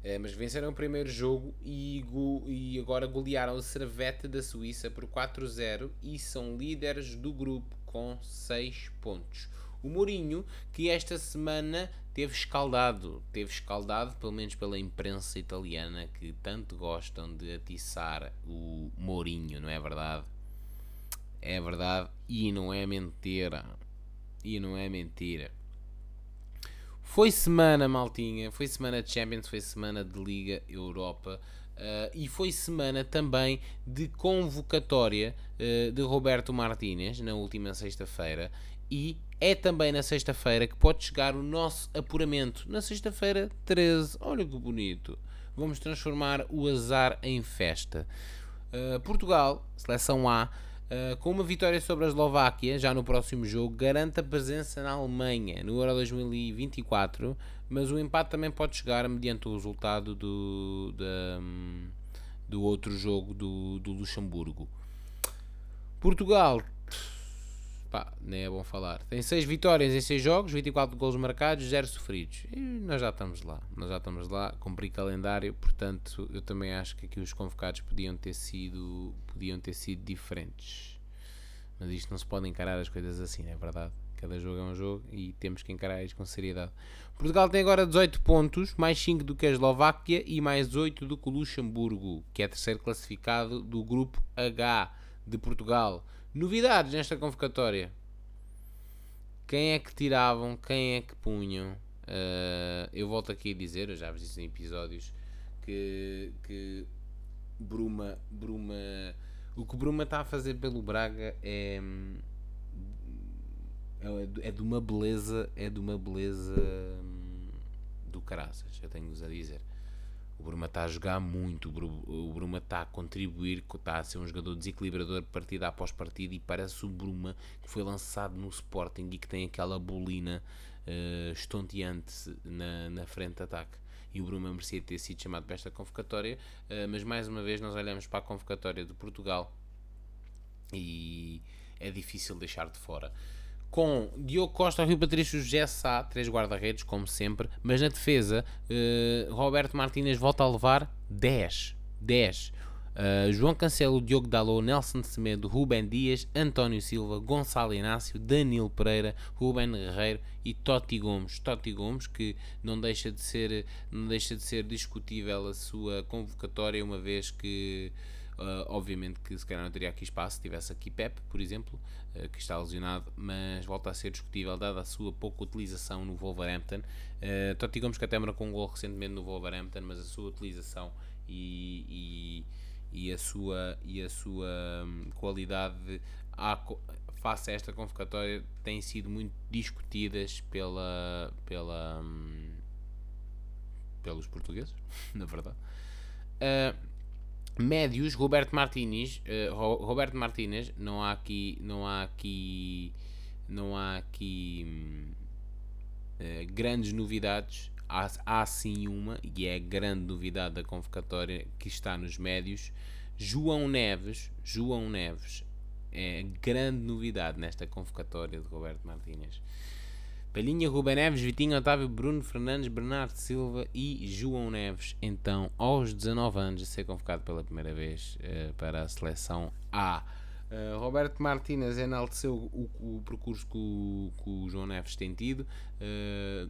Uh, mas venceram o primeiro jogo e, go, e agora golearam o Servete da Suíça por 4-0 e são líderes do grupo com 6 pontos. O Mourinho, que esta semana teve escaldado, teve escaldado pelo menos pela imprensa italiana que tanto gostam de atiçar o Mourinho, não é verdade? É verdade e não é mentira. E não é mentira. Foi semana, maltinha, foi semana de Champions, foi semana de Liga Europa. Uh, e foi semana também de convocatória uh, de Roberto Martínez na última sexta-feira e é também na sexta-feira que pode chegar o nosso apuramento. Na sexta-feira 13. Olha que bonito. Vamos transformar o azar em festa. Uh, Portugal, seleção A, uh, com uma vitória sobre a Eslováquia, já no próximo jogo, garante a presença na Alemanha no Euro 2024. Mas o empate também pode chegar mediante o resultado do, da, do outro jogo do, do Luxemburgo. Portugal pá, nem é bom falar. Tem 6 vitórias em 6 jogos, 24 golos marcados, 0 sofridos. E nós já estamos lá. Nós já estamos lá, cumpri calendário, portanto, eu também acho que aqui os convocados podiam ter sido, podiam ter sido diferentes. Mas isto não se pode encarar as coisas assim, não é verdade? Cada jogo é um jogo e temos que encarar isto com seriedade. Portugal tem agora 18 pontos, mais 5 do que a Eslováquia e mais 8 do que o Luxemburgo, que é terceiro classificado do grupo H de Portugal. Novidades nesta convocatória. Quem é que tiravam? Quem é que punham? Uh, eu volto aqui a dizer, eu já vos disse em episódios, que, que Bruma, Bruma, o que Bruma está a fazer pelo Braga é, é, é de uma beleza, é de uma beleza hum, do caraças, eu tenho-vos a dizer. O Bruma está a jogar muito, o Bruma está a contribuir, está a ser um jogador desequilibrador partida após partida e parece o Bruma que foi lançado no Sporting e que tem aquela bolina uh, estonteante na, na frente de ataque. E o Bruma merecia ter sido chamado para esta convocatória, uh, mas mais uma vez nós olhamos para a convocatória de Portugal e é difícil deixar de fora com Diogo Costa, Rio Patrício, José Sá, três guarda-redes, como sempre, mas na defesa, uh, Roberto Martínez volta a levar 10. 10. Uh, João Cancelo, Diogo Dalot, Nelson Semedo, Rubem Dias, António Silva, Gonçalo Inácio, Danilo Pereira, Rubem Guerreiro e Totti Gomes. Totti Gomes, que não deixa de ser, não deixa de ser discutível a sua convocatória, uma vez que Uh, obviamente que se calhar não teria aqui espaço se tivesse aqui Pep, por exemplo, uh, que está lesionado, mas volta a ser discutível dada a sua pouca utilização no Wolverhampton. Uh, Totti Gomes que até marcou um gol recentemente no Wolverhampton, mas a sua utilização e, e, e a sua, e a sua um, qualidade à, face a esta convocatória têm sido muito discutidas pela, pela, um, pelos portugueses, na verdade. Uh, médios, Roberto Martínez, uh, Roberto Martínez, não há aqui, não há aqui, não há aqui uh, grandes novidades. Há, há sim uma, e é a grande novidade da convocatória que está nos médios. João Neves, João Neves, é a grande novidade nesta convocatória de Roberto Martínez. Palhinha, Ruben Neves, Vitinho, Otávio, Bruno Fernandes, Bernardo Silva e João Neves. Então, aos 19 anos, a ser convocado pela primeira vez uh, para a seleção A. Uh, Roberto Martínez enalteceu o, o percurso que o, que o, João Neves tem tido. Uh,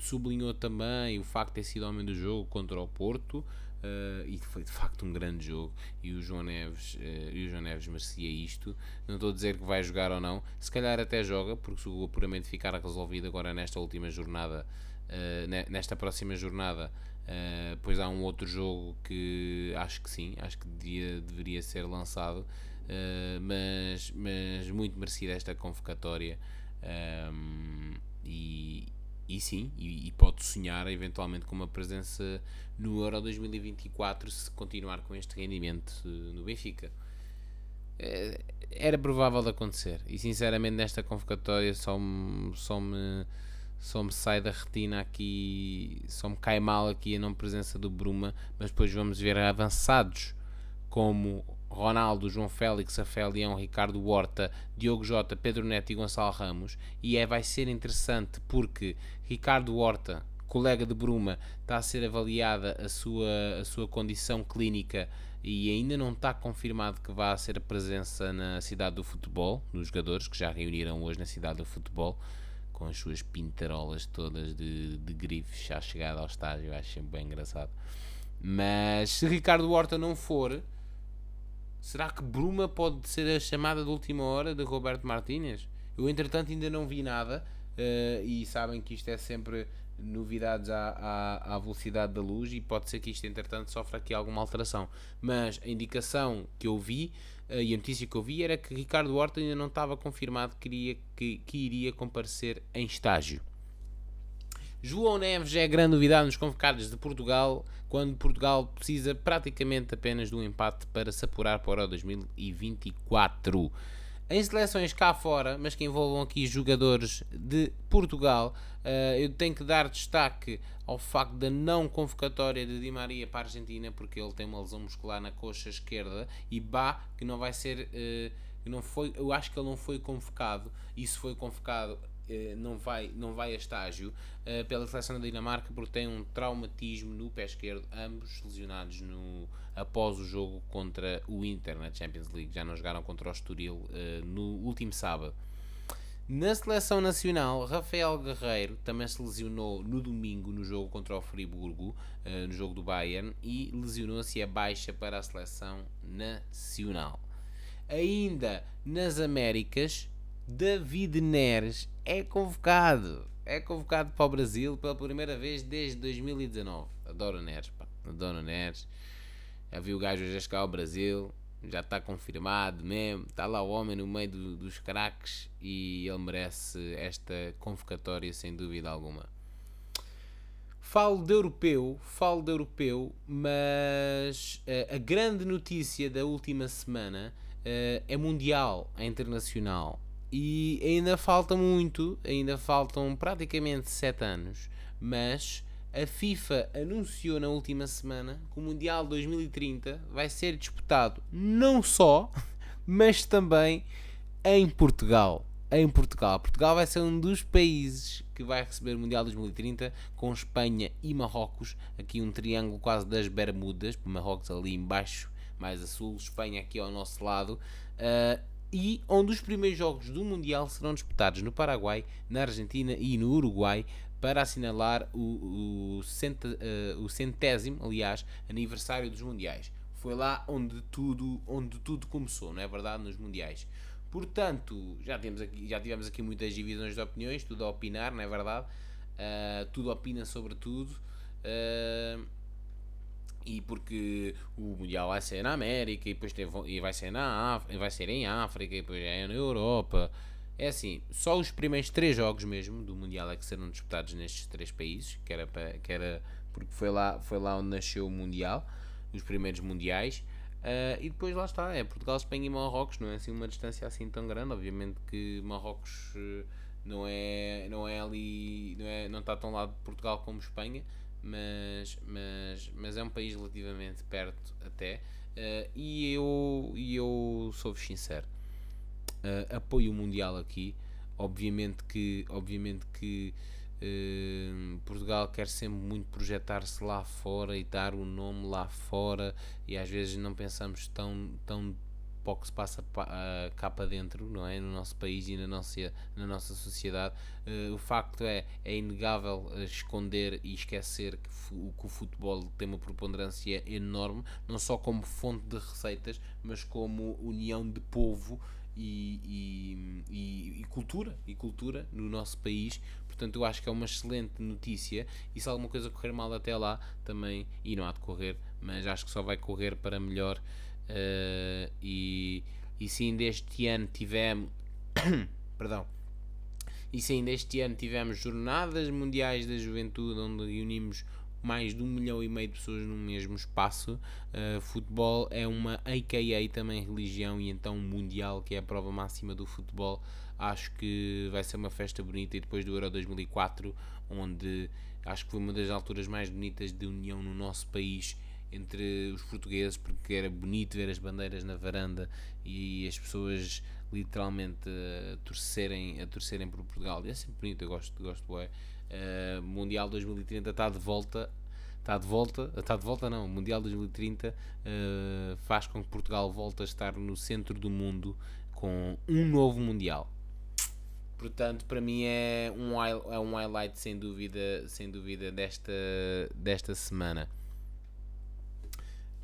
sublinhou também o facto de ter sido homem do jogo contra o Porto. Uh, e foi de facto um grande jogo. E o João Neves uh, e o João Neves merecia isto. Não estou a dizer que vai jogar ou não. Se calhar até joga porque se o apuramento ficar resolvido agora nesta última jornada uh, nesta próxima jornada. Pois há um outro jogo que acho que sim acho que devia, deveria ser lançado. Mas, mas muito merecida esta convocatória. Um, e, e sim, e, e, pode sonhar eventualmente com uma presença no Euro 2024 se continuar com este rendimento eh, no Benfica. É, era provável de acontecer e sinceramente nesta convocatória só me, só me, só me sai da retina aqui, só me cai mal aqui a não presença do Bruma, mas depois vamos ver avançados como Ronaldo, João Félix, Rafael Leão, Ricardo Horta, Diogo Jota, Pedro Neto e Gonçalo Ramos. E é, vai ser interessante porque Ricardo Horta, colega de Bruma, está a ser avaliada a sua, a sua condição clínica e ainda não está confirmado que vá ser a presença na cidade do futebol, nos jogadores que já reuniram hoje na cidade do futebol, com as suas pintarolas todas de, de grifes já chegada ao estádio, acho sempre bem engraçado. Mas se Ricardo Horta não for, Será que Bruma pode ser a chamada de última hora de Roberto Martínez? Eu, entretanto, ainda não vi nada uh, e sabem que isto é sempre novidades à, à, à, velocidade da luz e pode ser que isto, entretanto, sofra aqui alguma alteração. Mas a indicação que eu vi uh, e a notícia que eu vi era que Ricardo Horta ainda não estava confirmado que iria, que, que iria comparecer em estágio. João Neves é a grande novidade nos convocados de Portugal, quando Portugal precisa praticamente apenas de um empate para se apurar para o 2024. Em seleções cá fora, mas que envolvam aqui jogadores de Portugal, uh, eu tenho que dar destaque ao facto da não convocatória de Di Maria para a Argentina, porque ele tem uma lesão muscular na coxa esquerda, e Bá, que não vai ser. Eu, não foi, eu acho que ele não foi convocado. Se foi convocado, eh, não vai, não vai a estágio uh, pela seleção da Dinamarca porque tem um traumatismo no pé esquerdo, ambos lesionados no, após o jogo contra o Inter na Champions League. Já não jogaram contra o Estoril uh, no último sábado. Na seleção nacional, Rafael Guerreiro também se lesionou no domingo no jogo contra o Friburgo, no jogo do Bayern, e lesionou-se a baixa para a seleção nacional. Ainda nas Américas, David Neres é convocado. É convocado para o Brasil pela primeira vez desde 2019. Adoro Neres, pá. Adoro Neres. Já vi o gajo já chegar ao Brasil. Já está confirmado mesmo. Está lá o homem no meio do, dos craques e ele merece esta convocatória sem dúvida alguma. Falo de europeu, falo de europeu, mas uh, a grande notícia da última semana uh, é mundial, é internacional. E ainda falta muito, ainda faltam praticamente 7 anos, mas a FIFA anunciou na última semana que o Mundial 2030 vai ser disputado não só, mas também em Portugal. Em Portugal. Portugal vai ser um dos países que vai receber o Mundial 2030 com Espanha e Marrocos. Aqui um triângulo quase das Bermudas, Marrocos ali embaixo, mais a sul, Espanha aqui ao nosso lado. Uh, e onde os primeiros jogos do Mundial serão disputados no Paraguai, na Argentina e no Uruguai para assinalar o, o, cent, uh, o centésimo, aliás, aniversário dos Mundiais. Foi lá onde tudo, onde tudo começou, não é verdade? Nos Mundiais. Portanto, já, temos aqui, já tivemos aqui muitas divisões de opiniões, tudo a opinar, não é verdade? Uh, tudo opina sobre tudo. Uh, e porque o Mundial vai ser na América e depois teve, e vai ser na vai ser em África e depois é na Europa. É assim, só os primeiros três jogos mesmo do Mundial é que serão disputados nestes três países, que era, para, que era porque foi lá, foi lá onde nasceu o Mundial, os primeiros Mundiais. Uh, e depois lá está, é Portugal, Espanha e Marrocos, não é assim uma distância assim tão grande, obviamente que Marrocos uh, não é, não é ali, não, é, não está tão lado de Portugal como Espanha, mas, mas, mas é um país relativamente perto até. Uh, e eu, e eu sou-vos sincero, uh, apoio mundial aqui. Obviamente que, obviamente que uh, Portugal quer sempre muito projetar-se lá fora e dar o nome lá fora, e às vezes não pensamos tão, tão para o que se passa uh, cá para dentro, não é? No nosso país e na nossa, na nossa sociedade. Uh, o facto é, é inegável esconder e esquecer que, que o futebol tem uma preponderância enorme, não só como fonte de receitas, mas como união de povo e, e, e, cultura e cultura no nosso país portanto eu acho que é uma excelente notícia e se alguma coisa correr mal até lá também e não há de correr mas acho que só vai correr para melhor Uh, e, e se ainda este ano tivemos. perdão. E se ainda este ano tivemos jornadas mundiais da juventude onde reunimos mais de um milhão e meio de pessoas no mesmo espaço, uh, futebol é uma AKA também religião e então mundial, que é a prova máxima do futebol. Acho que vai ser uma festa bonita e depois do Euro 2004, onde acho que foi uma das alturas mais bonitas de união no nosso país entre os portugueses porque era bonito ver as bandeiras na varanda e as pessoas literalmente a torcerem, a torcerem por Portugal. E é sempre bonito, eu gosto, gosto é. Uh, Mundial 2030 está de volta. Está de volta, está de volta não, o Mundial 2030 uh, eh, faz com que Portugal volte a estar no centro do mundo com um novo Mundial. Portanto, para mim é um, é um highlight sem dúvida, sem dúvida desta, desta semana.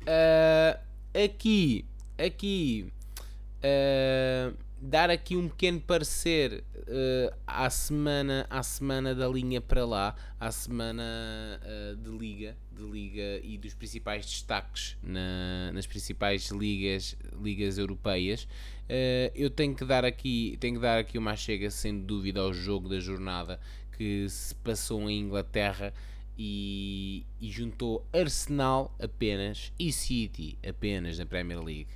Uh, aqui, aqui, uh, dar aqui um pequeno parecer uh, à semana, à semana da linha para lá, à semana de liga, de liga e dos principais destaques na, nas principais ligas, ligas europeias. eu tenho que dar aqui, tenho que dar aqui uma chega sem dúvida ao jogo da jornada que se passou em Inglaterra e, e, juntou Arsenal apenas e City apenas na Premier League.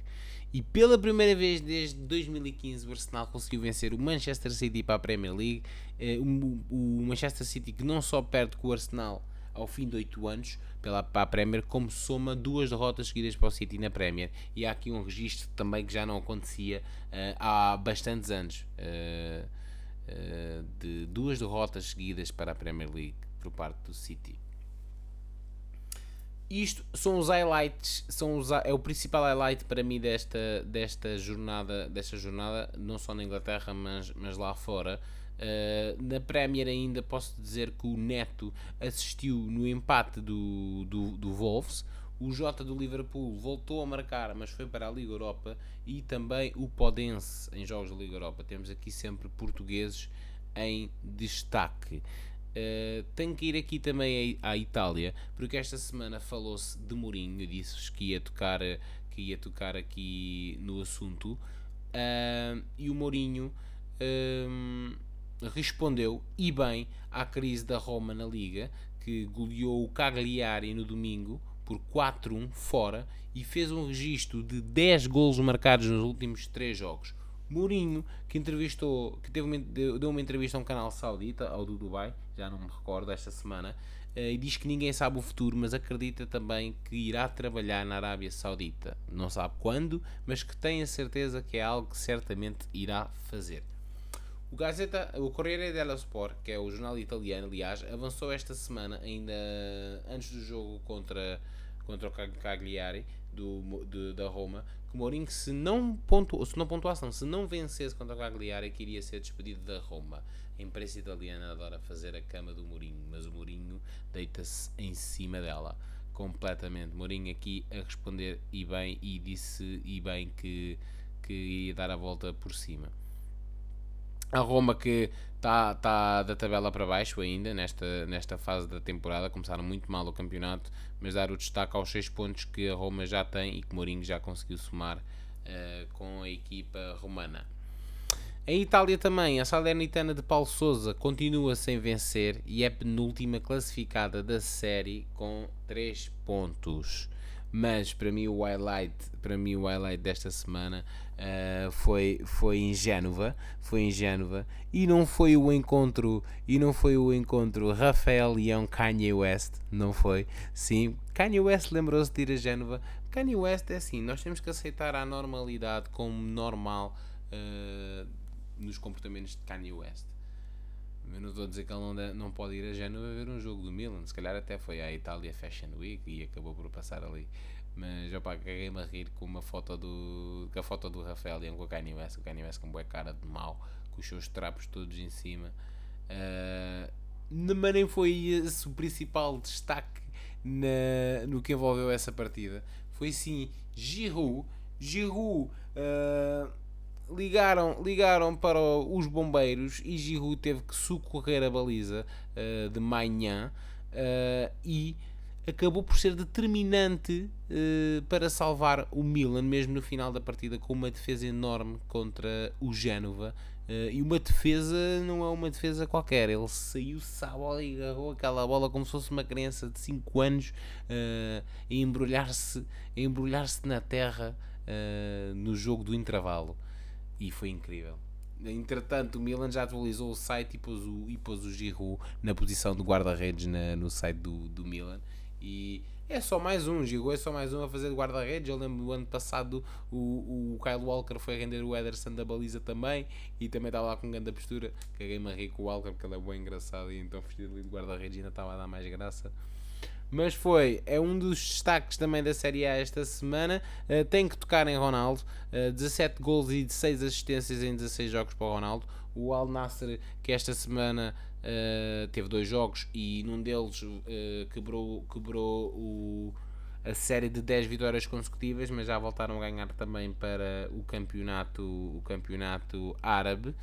E pela primeira vez desde 2015 o Arsenal conseguiu vencer o Manchester City para a Premier League. Eh, o, Manchester City que não só perde com o Arsenal, ao fim de 8 anos pela, para a Premier, como soma duas derrotas seguidas para o City na Premier. E há aqui um registro também que já não acontecia uh, há bastantes anos. Uh, uh, de duas derrotas seguidas para a Premier League por parte do City. Isto são os highlights, são os, é o principal highlight para mim desta, desta, jornada, desta jornada, não só na Inglaterra, mas, mas lá fora. Uh, na Premier ainda posso dizer que o Neto assistiu no empate do, do, do Wolves. O Jota do Liverpool voltou a marcar, mas foi para a Liga Europa. E também o Podense em jogos da Liga Europa. Temos aqui sempre portugueses em destaque. Uh, tenho que ir aqui também à Itália, porque esta semana falou-se de Mourinho, disse que ia tocar, que ia tocar aqui no assunto, uh, e o Mourinho uh, respondeu, e bem, à crise da Roma na Liga, que goleou o Cagliari no domingo por 4-1 fora e fez um registro de 10 golos marcados nos últimos 3 jogos. Mourinho, que entrevistou, que teve uma, deu uma entrevista a um canal saudita, ao do Dubai, já não me recordo, esta semana, eh, e diz que ninguém sabe o futuro, mas acredita também que irá trabalhar na Arábia Saudita. Não sabe quando, mas que tem a certeza que é algo que certamente irá fazer. O Gazeta, o Corriere dello Sport, que é o jornal italiano, aliás, avançou esta semana, ainda antes do jogo contra, contra o Cagliari, do, de, da Roma, que Mourinho, se não, pontu, se não pontuasse, não, se não vencesse contra o Cagliari, que iria ser despedido da Roma. A imprensa italiana adora fazer a cama do Mourinho, mas o Mourinho deita-se em cima dela completamente. Mourinho aqui a responder e bem, e disse e bem que, que ia dar a volta por cima. A Roma que está tá da tabela para baixo ainda nesta, nesta fase da temporada. Começaram muito mal o campeonato, mas dar o destaque aos 6 pontos que a Roma já tem e que Mourinho já conseguiu somar uh, com a equipa romana. Em Itália também, a Salernitana de Paulo Souza continua sem vencer e é penúltima classificada da série com 3 pontos mas para mim o highlight, para mim o highlight desta semana uh, foi, foi em Génova, foi em Génova e não foi o encontro e não foi o encontro Rafael Leão Kanye West, não foi? Sim, Kanye West lembrou-se de ir a Génova. Kanye West é assim, nós temos que aceitar a normalidade como normal uh, nos comportamentos de Kanye West. Eu não estou a dizer que ele não, não pode ir a Génova ver um jogo do Milan. Se calhar até foi à Itália Fashion Week e acabou por passar ali. Mas opá, caguei-me a rir com uma foto do. com a foto do Rafael e com o Kanye West. O Kanye West com boa cara de mal, com os seus trapos todos em cima. Uh, mas nem foi esse o principal destaque na, no que envolveu essa partida. Foi sim Giroud. Giroud. Uh, ligaram, ligaram para os bombeiros e Giroud teve que socorrer a baliza uh, de manhã uh, e acabou por ser determinante uh, para salvar o Milan, mesmo no final da partida, com uma defesa enorme contra o Génova. e uma defesa não é uma defesa qualquer, ele saiu-se à bola e agarrou aquela bola como se fosse uma criança de 5 anos uh, a embrulhar-se embrulhar na terra no jogo do intervalo e foi incrível. Entretanto, o Milan já atualizou o site e pôs o, e pôs o Giroud na posição de guarda-redes no site do, do Milan. E é só mais um, Giroud é só mais um a fazer de guarda-redes. Eu lembro do ano passado o, o Kyle Walker foi render o Ederson da baliza também e também estava lá com grande postura. Caguei-me a rir com o Walker porque ele é bem engraçado e então vestido ali de guarda-redes ainda estava a dar mais graça mas foi, é um dos destaques também da Série A esta semana. Uh, tem que tocar em Ronaldo, uh, 17 gols e 16 assistências em 16 jogos para o Ronaldo. O Al Nasser, que esta semana uh, teve dois jogos e num deles quebrou, quebrou o, a série de 10 vitórias consecutivas, mas já voltaram a ganhar também para o campeonato, o campeonato árabe.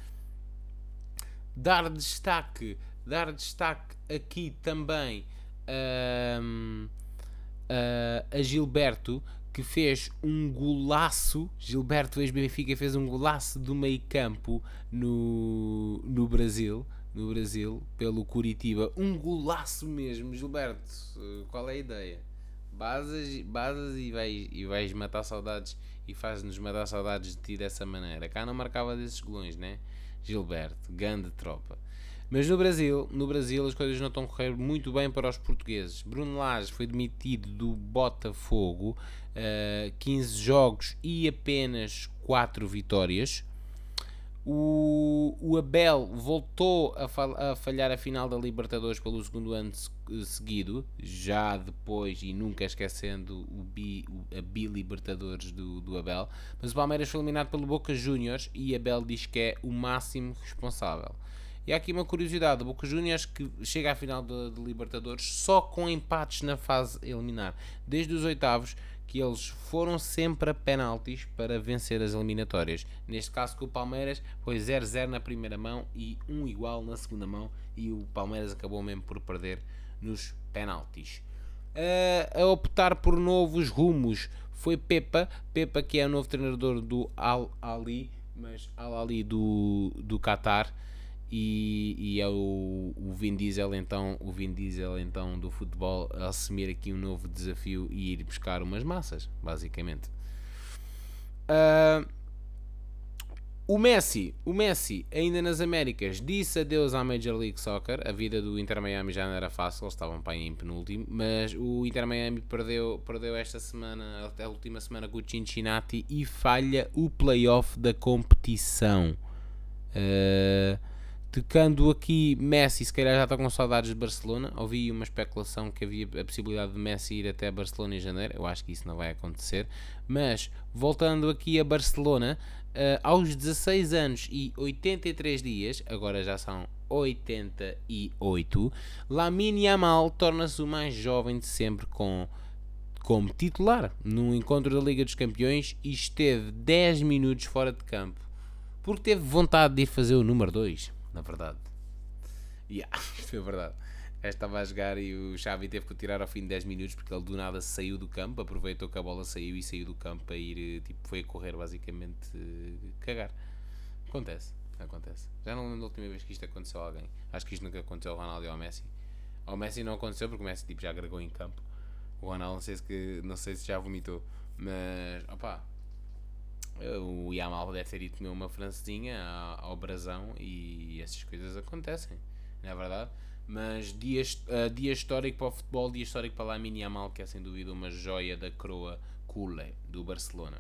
Dar destaque, dar destaque aqui também uh, a Gilberto que fez um golaço. Gilberto ex-Benfica fez um golaço do meio campo no, no Brasil. No Brasil, pelo Curitiba, um golaço mesmo. Gilberto, qual é a ideia? Basas, basas e, vais, e vais matar saudades e faz-nos matar saudades de ti dessa maneira. Cá não marcava desses golões, né? Gilberto, grande tropa. Mas no Brasil, no Brasil as coisas não estão a correr muito bem para os portugueses. Bruno Lage foi demitido do Botafogo, uh, 15 jogos e apenas 4 vitórias. O, o Abel voltou a, a, falhar a final da Libertadores pelo segundo ano seguido, já depois e nunca esquecendo o bi, a bi-Libertadores do, do Abel. Mas o Palmeiras foi eliminado pelo Boca Juniors e Abel diz que é o máximo responsável. E há aqui uma curiosidade: o Boca Juniors que chega à final de, Libertadores só com empates na fase eliminar. Desde os oitavos que eles foram sempre a penaltis para vencer as eliminatórias. Neste caso com o Palmeiras foi 0-0 na primeira mão e 1 igual na segunda mão e o Palmeiras acabou mesmo por perder nos penaltis. Uh, a optar por novos rumos foi Pepa, Pepa que é o novo treinador do Al Ali, mas Al Ali do, do Qatar e, e é o, o Vin Diesel então o Vin Diesel então do futebol a assumir aqui um novo desafio e ir buscar umas massas basicamente. Uh, o Messi o Messi ainda nas Américas disse adeus à Major League Soccer. A vida do Inter Miami já não era fácil eles estavam para em penúltimo mas o Inter Miami perdeu, perdeu esta semana até a última semana com o Cincinnati e falha o playoff da competição. Uh, Tocando aqui Messi, se calhar já está com saudades de Barcelona. Ouvi uma especulação que havia a possibilidade de Messi ir até Barcelona em janeiro. Eu acho que isso não vai acontecer. Mas, voltando aqui a Barcelona, uh, aos 16 anos e 83 dias, agora já são 88, Lamine Yamal torna-se o mais jovem de sempre com, como titular no encontro da Liga dos Campeões e esteve 10 minutos fora de campo. Porque teve vontade de ir fazer o número 2 na verdade. Yeah, isto foi verdade. Estava a jogar e o Xavi teve que o tirar ao fim de 10 minutos porque ele do nada saiu do campo, aproveitou que a bola saiu e saiu do campo para ir, tipo, foi a correr basicamente cagar. Acontece, acontece. Já não lembro da última vez que isto aconteceu a alguém. Acho que isto nunca aconteceu ao Ronaldo e ao Messi. Ao Messi não aconteceu porque o Messi tipo, já agregou em campo. O Ronaldo não sei se, que, não sei se já vomitou. Mas, opá, o Yamal deve ter ido comer uma francesinha ao brasão e essas coisas acontecem, não é verdade? Mas dia, uh, dia histórico para o futebol, dia histórico para Lamine Yamal, que é sem dúvida uma joia da coroa Cule do Barcelona.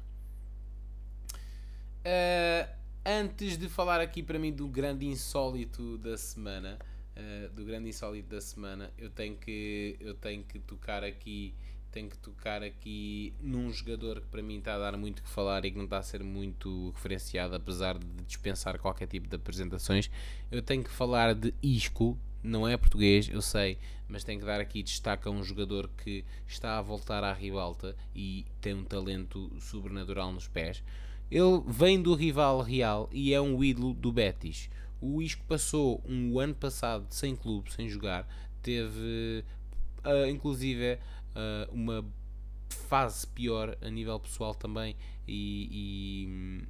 Uh, antes de falar aqui para mim do grande insólito da semana, uh, do grande insólito da semana, eu tenho que, eu tenho que tocar aqui tenho que tocar aqui num jogador que para mim está a dar muito que falar e que não está a ser muito referenciado, apesar de dispensar qualquer tipo de apresentações. Eu tenho que falar de Isco, não é português, eu sei, mas tenho que dar aqui destaque a um jogador que está a voltar à ribalta e tem um talento sobrenatural nos pés. Ele vem do rival Real e é um ídolo do Betis. O Isco passou um ano passado sem clube, sem jogar, teve uh, inclusive uh, uma fase pior a nível pessoal também e,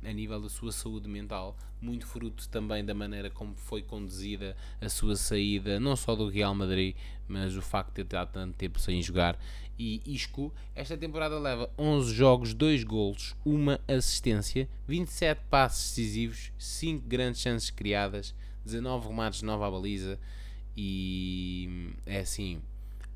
e, a nível da sua saúde mental, muito fruto também da maneira como foi conduzida a sua saída, não só do Real Madrid, mas o facto de ter estado tanto tempo sem jogar. E Isco, esta temporada leva 11 jogos, 2 golos, uma assistência, 27 passes decisivos, 5 grandes chances criadas, 19 remates, nova baliza e é assim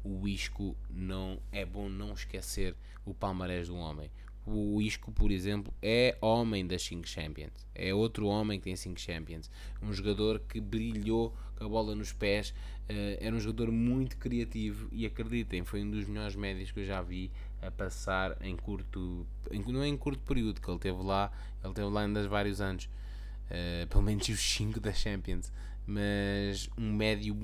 o Isco não é bom não esquecer o palmarés do homem. O Isco, por exemplo, é homem das 5 Champions. É outro homem que tem 5 Champions. Um jogador que brilhou com a bola nos pés. Uh, era um jogador muito criativo e acreditem, foi um dos melhores médios que eu já vi a passar em curto, em, não é em curto período que ele teve lá, ele teve lá ainda vários anos, uh, pelo menos os 5 da Champions, mas um médio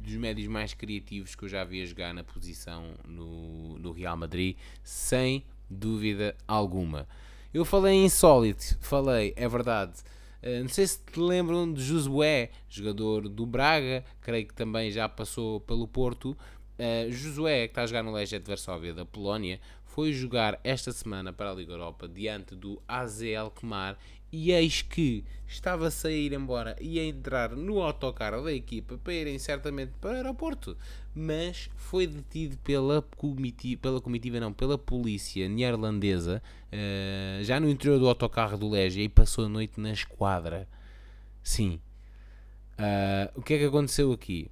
dos médios mais criativos que eu já vi a jogar na posição no, no Real Madrid, sem dúvida alguma. Eu falei em insólito, falei, é verdade. Uh, não sei se te lembram de Josué, jogador do Braga, creio que também já passou pelo Porto. Uh, Josué, que está a jogar no Legia de Varsóvia da Polónia, foi jogar esta semana para a Liga Europa diante do AZ Alkmaar e eis que estava a sair embora e a entrar no autocarro da equipa para irem certamente para o aeroporto, mas foi detido pela comitiva, pela comitiva não, pela polícia neerlandesa, uh, já no interior do autocarro do Legia e passou a noite na esquadra. Sim. Uh, o que é que aconteceu aqui?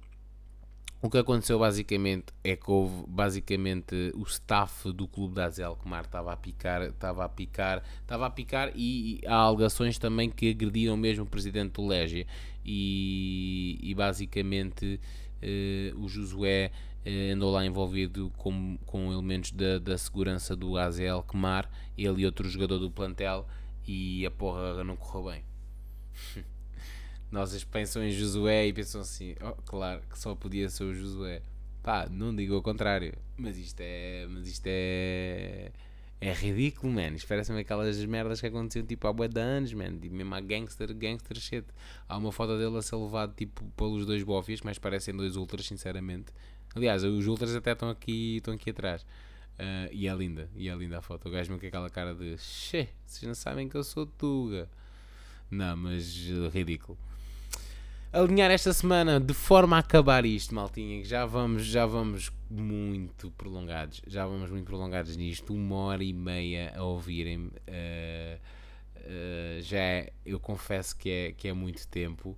O que aconteceu basicamente é que houve basicamente o staff do clube da Azel Comar estava a picar, estava a picar, estava a picar e, há alegações também que agrediram mesmo o presidente do Légia e, e basicamente uh, o Josué uh, andou lá envolvido com, com elementos da, da segurança do Azel Comar, ele e outro jogador do plantel e a porra não correu bem. Nós pensam em Josué e pensam assim, oh, claro que só podia ser o Josué. Pá, não digo o contrário, mas isto é. Mas isto é. É ridículo, man. Espera-se-me aquelas merdas que aconteciam tipo há bué de anos, man. Tipo, mesmo há gangster, gangster shit. Há uma foto dele a ser levado tipo pelos dois bofias, mais parecem dois ultras, sinceramente. Aliás, os ultras até estão aqui, estão aqui atrás. Uh, e é linda, e é linda a foto. O gajo com aquela cara de Xê, vocês não sabem que eu sou Tuga. Não, mas ridículo alinhar esta semana de forma a acabar isto, maltinha, que já vamos, já vamos muito prolongados, já vamos muito prolongados nisto, uma hora e meia a ouvirem-me, uh, uh, já é, eu confesso que é, que é muito tempo.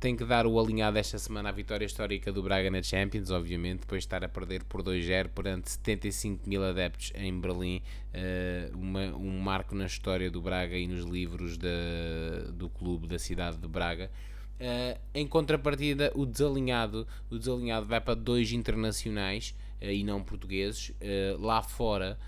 Tem que dar o alinhado esta semana à vitória histórica do Braga na Champions, obviamente, depois de estar a perder por 2-0 perante 75 mil adeptos em Berlim, uh, uma, um marco na história do Braga e nos livros do clube da cidade de Braga. Uh, em contrapartida, o desalinhado, o desalinhado vai para dois internacionais e não portugueses. lá fora,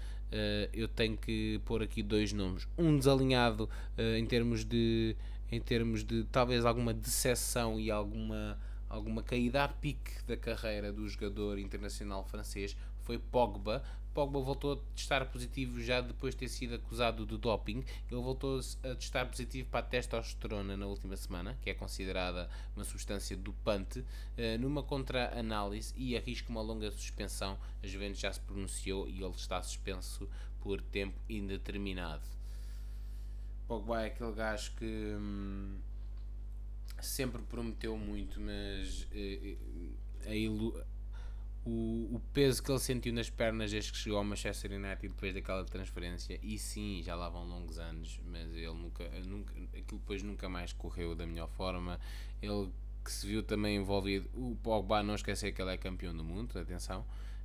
eu tenho que pôr aqui dois nomes: um desalinhado em termos de em termos de talvez alguma decepção e alguma, alguma caída a pique da carreira do jogador internacional francês foi Pogba. Pogba voltou a testar positivo já depois de ter sido acusado de doping. Ele voltou a testar positivo para a testosterona na última semana, que é considerada uma substância dopante, eh, numa contra-análise e arrisca uma longa suspensão. A Juventus já se pronunciou e ele está suspenso por tempo indeterminado. Pogba é aquele gajo que hum, sempre prometeu muito, mas eh, eh, a o, o peso que ele sentiu nas pernas desde que chegou ao Manchester United depois daquela transferência, e sim, já lá vão longos anos, mas ele nunca, nunca aquilo depois nunca mais correu da melhor forma. Ele que se viu também envolvido, o Pogba não esquecer que ele é campeão do mundo, atenção,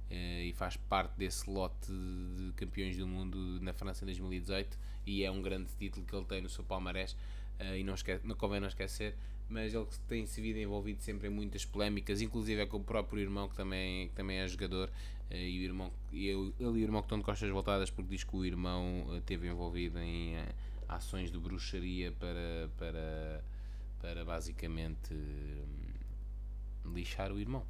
eh, e faz parte desse lote de campeões do mundo na França em 2018 e é um grande título que ele tem no seu palmarés uh, e não, esquece, não convém não esquecer mas ele tem se vindo envolvido sempre em muitas polémicas, inclusive é com o próprio irmão que também, que também é jogador uh, e o irmão, e ele, e o irmão que estão de costas voltadas porque diz que o irmão uh, esteve envolvido em uh, ações de bruxaria para, para, para basicamente lixar o irmão.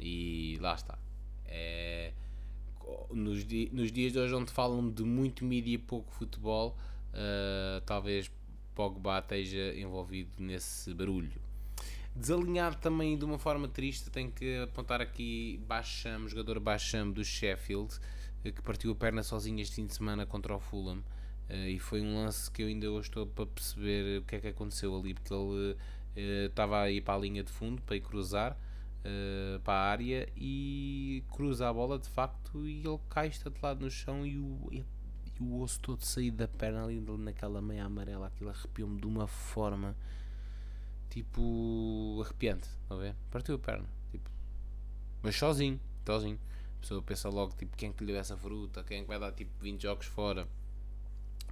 E lá está. É, nos, di nos dias de hoje onde falam de muito mídia e pouco futebol, uh, talvez Pogba esteja envolvido nesse barulho. Desalinhado também de uma forma triste, tenho que apontar aqui Bacham, jogador Bacham do Sheffield, eh, que partiu a perna sozinho este fim de semana contra o Fulham. Uh, e foi um lance que eu ainda hoje estou para perceber o que é que aconteceu ali, porque ele estava uh, a ir para a linha de fundo para ir cruzar uh, para a área e cruza a bola de facto e ele cai estatelado no chão e o, e, e o osso todo saído da perna ali naquela meia amarela, aquilo arrepiou-me de uma forma tipo arrepiante, a ver? Partiu a perna, tipo, mas sozinho, sozinho. A pessoa pensa logo tipo quem é que lhe deu essa fruta, quem é que vai dar tipo 20 jogos fora.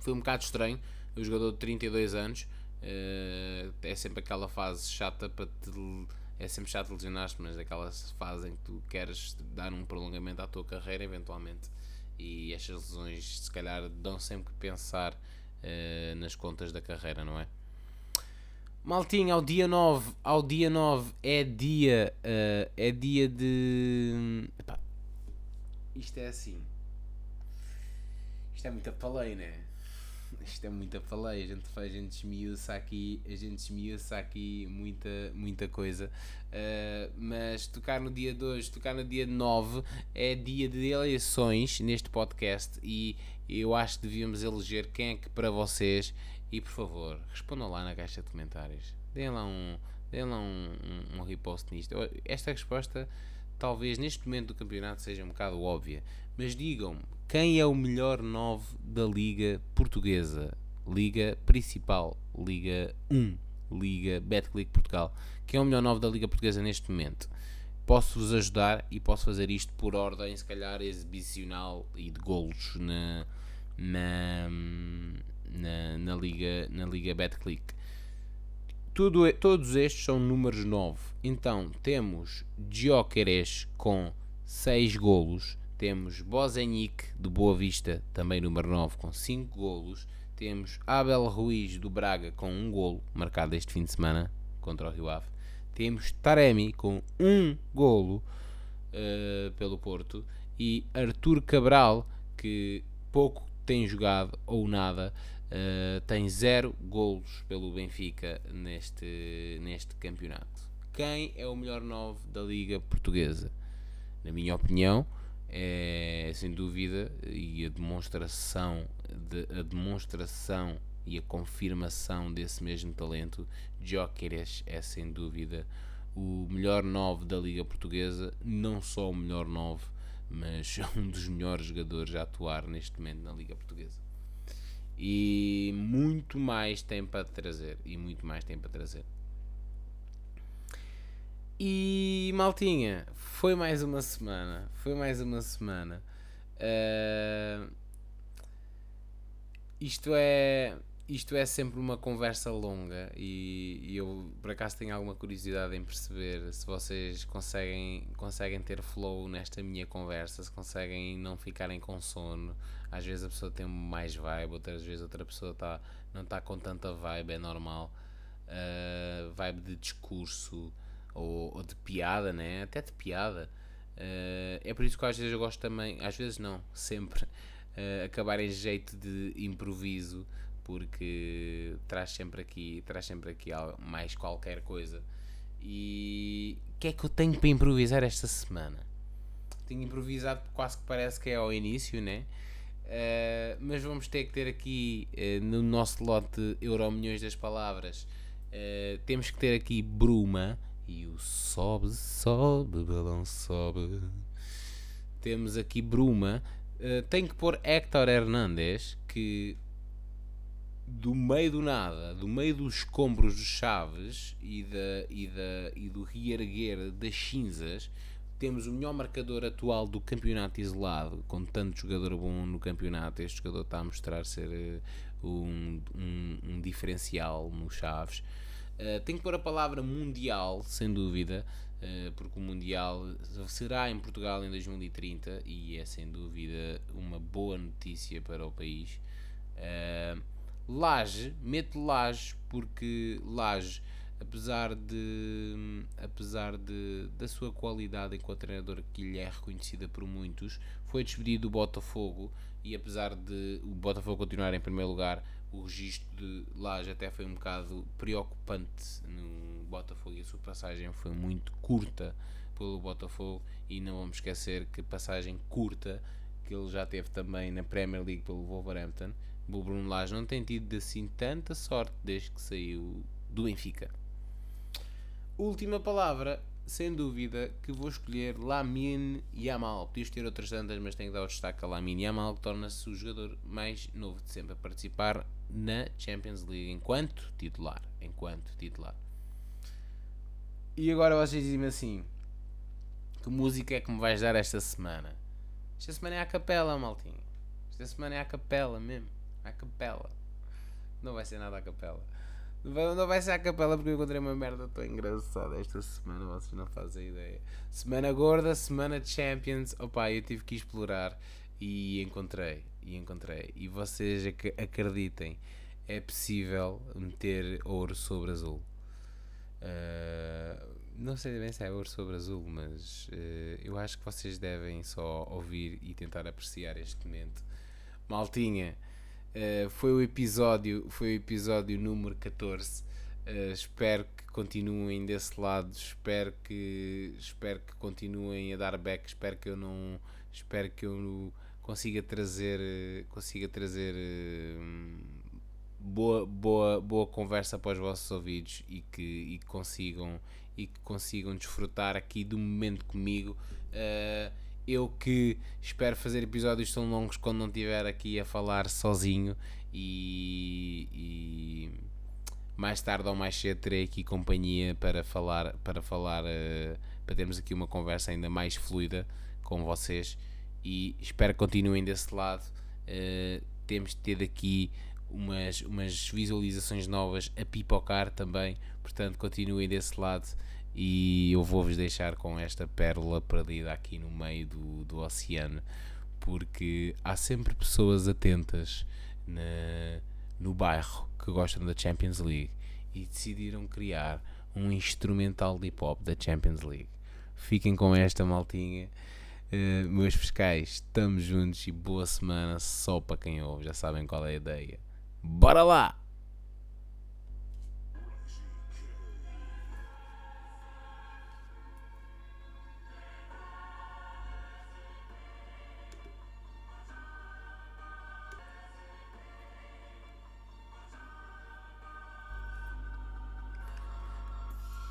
Foi um bocado estranho, o jogador de 32 anos uh, é sempre aquela fase chata para te é sempre chato lesionar-te, mas aquelas fases em que tu queres dar um prolongamento à tua carreira, eventualmente, e estas lesões, se calhar, dão sempre que pensar uh, nas contas da carreira, não é? Maltinho, ao dia 9, ao dia 9 é dia, uh, é dia de. Epá, isto é assim. Isto é muita palei, né? Isto é muita faleia, a gente faz, a gente esmiuça aqui, a gente esmiuça aqui muita, muita coisa. Uh, mas tocar no dia 2, tocar no dia 9 é dia de eleições neste podcast e eu acho que devíamos eleger quem é que para vocês e por favor, respondam lá na caixa de comentários. Deem lá um, deem lá um, um, um repost nisto. Esta resposta talvez neste momento do campeonato seja um bocado óbvia, mas digam-me quem é o melhor 9 da Liga Portuguesa? Liga Principal, Liga 1. Liga Betclic Portugal. Quem é o melhor 9 da Liga Portuguesa neste momento? Posso-vos ajudar e posso fazer isto por ordem, se calhar, exibicional e de golos na, na, na, na Liga, na Liga Betclic. Tudo, todos estes são números 9. Então temos Gyökeres com 6 golos. Temos Bozenic do Boa Vista, também número 9, com 5 golos. Temos Abel Ruiz do Braga com 1 um golo, marcado este fim de semana contra o Rio Ave. Temos Taremi com 1 um golo uh, pelo Porto. E Artur Cabral, que pouco tem jogado ou nada, uh, tem 0 golos pelo Benfica neste, neste campeonato. Quem é o melhor 9 da Liga Portuguesa? Na minha opinião, é sem dúvida e a demonstração de, a demonstração e a confirmação desse mesmo talento Jóqueres é sem dúvida o melhor 9 da Liga Portuguesa não só o melhor 9 mas um dos melhores jogadores a atuar neste momento na Liga Portuguesa e muito mais tem para trazer e muito mais tem para trazer e maltinha, foi mais uma semana. Foi mais uma semana. Uh, isto é. Isto é sempre uma conversa longa e, e, eu por acaso tenho alguma curiosidade em perceber se vocês conseguem, conseguem ter flow nesta minha conversa, se conseguem não ficarem com sono. Às vezes a pessoa tem mais vibe, outras vezes outra pessoa tá, não está com tanta vibe, é normal. Uh, vibe de discurso, ou, ou, de piada, né? até de piada. Uh, é por isso que às vezes eu gosto também, às vezes não, sempre, uh, acabar em jeito de improviso, porque traz sempre aqui, traz sempre aqui mais qualquer coisa. E o que é que eu tenho para improvisar esta semana? Tenho improvisado quase que parece que é ao início, né? Uh, mas vamos ter que ter aqui no nosso lote Euro Milhões das Palavras, temos que ter aqui Bruma e o sobe, sobe, balão sobe. Temos aqui Bruma. Uh, tem que pôr Héctor Hernandes, que do meio do nada, do meio dos escombros de Chaves e, da, e, da, e do reerguer das cinzas, temos o melhor marcador atual do campeonato isolado, com tanto jogador bom no campeonato. Este jogador está a mostrar ser uh, um, um, um diferencial no Chaves. Uh, tenho que pôr a palavra mundial, sem dúvida, uh, porque o Mundial será em Portugal em 2030 e é sem dúvida uma boa notícia para o país. Uh, Laje, mete Laje, porque Laje, apesar de apesar de, da sua qualidade enquanto treinador que lhe é reconhecida por muitos, foi despedido do Botafogo e apesar de o Botafogo continuar em primeiro lugar, o registro de Laje até foi um bocado preocupante no Botafogo e a sua passagem foi muito curta pelo Botafogo e não vamos esquecer que passagem curta que ele já teve também na Premier League pelo Wolverhampton o Bruno Lage não tem tido assim tanta sorte desde que saiu do Benfica última palavra sem dúvida que vou escolher Lamine Yamal. Podias ter outras tantas, mas tenho que dar o destaque a Lamine Yamal, que torna-se o jogador mais novo de sempre a participar na Champions League enquanto titular. Enquanto titular. E agora vocês dizem-me assim: que música é que me vais dar esta semana? Esta semana é a capela, maltinho. Esta semana é a capela mesmo. A capela. Não vai ser nada a capela. Não vai ser a capela porque eu encontrei uma merda tão engraçada esta semana, vocês não fazem ideia. Semana gorda, semana Champions. Opa, eu tive que explorar e encontrei. E encontrei. E vocês ac acreditem, é possível meter ouro sobre azul. Uh, não sei bem se é ouro sobre azul, mas uh, eu acho que vocês devem só ouvir e tentar apreciar este momento. Maltinha, Uh, foi o episódio, foi o episódio número 14. Uh, eh, espero que continuem desse lado, espero que espero que continuem a dar back, espero que eu não espero que eu consiga trazer consiga trazer uh, boa, boa, boa conversa para os vossos ouvidos e que, e consigam e que consigam desfrutar aqui do momento comigo. Uh, eu que espero fazer episódios tão longos quando não estiver aqui a falar sozinho e, e mais tarde ou mais cedo terei aqui companhia para falar, para falar, uh, para termos aqui uma conversa ainda mais fluida com vocês e espero que continuem desse lado. Uh, temos tido aqui umas, umas visualizações novas a pipocar também, portanto continuem desse lado e eu vou-vos deixar com esta pérola perdida aqui no meio do, do oceano, porque há sempre pessoas atentas na, no bairro que gostam da Champions League e decidiram criar um instrumental de hip hop da Champions League. Fiquem com esta maltinha. Uh, meus fiscais, estamos juntos e boa semana só para quem ouve, já sabem qual é a ideia. Bora lá!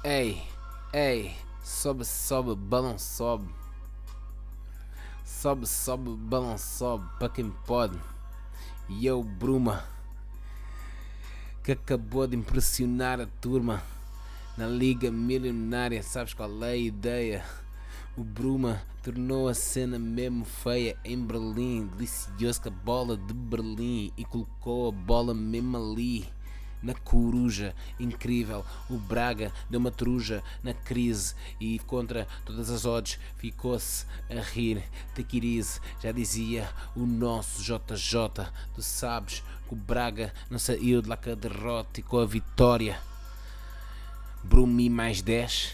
Ei, ei, sobe, sobe, balão sobe. Sobe, sobe, balão sobe, para quem pode. E eu, Bruma, que acabou de impressionar a turma na Liga Milionária. Sabes qual é a ideia? O Bruma tornou a cena mesmo feia em Berlim. Delicioso com a bola de Berlim e colocou a bola mesmo ali na coruja incrível. O Braga deu uma truja na crise e contra todas as odds ficou-se a rir. Tequirize, já dizia o nosso JJ. Tu sabes que o Braga não saiu de lá com a derrota e com a vitória. Brumi mais 10.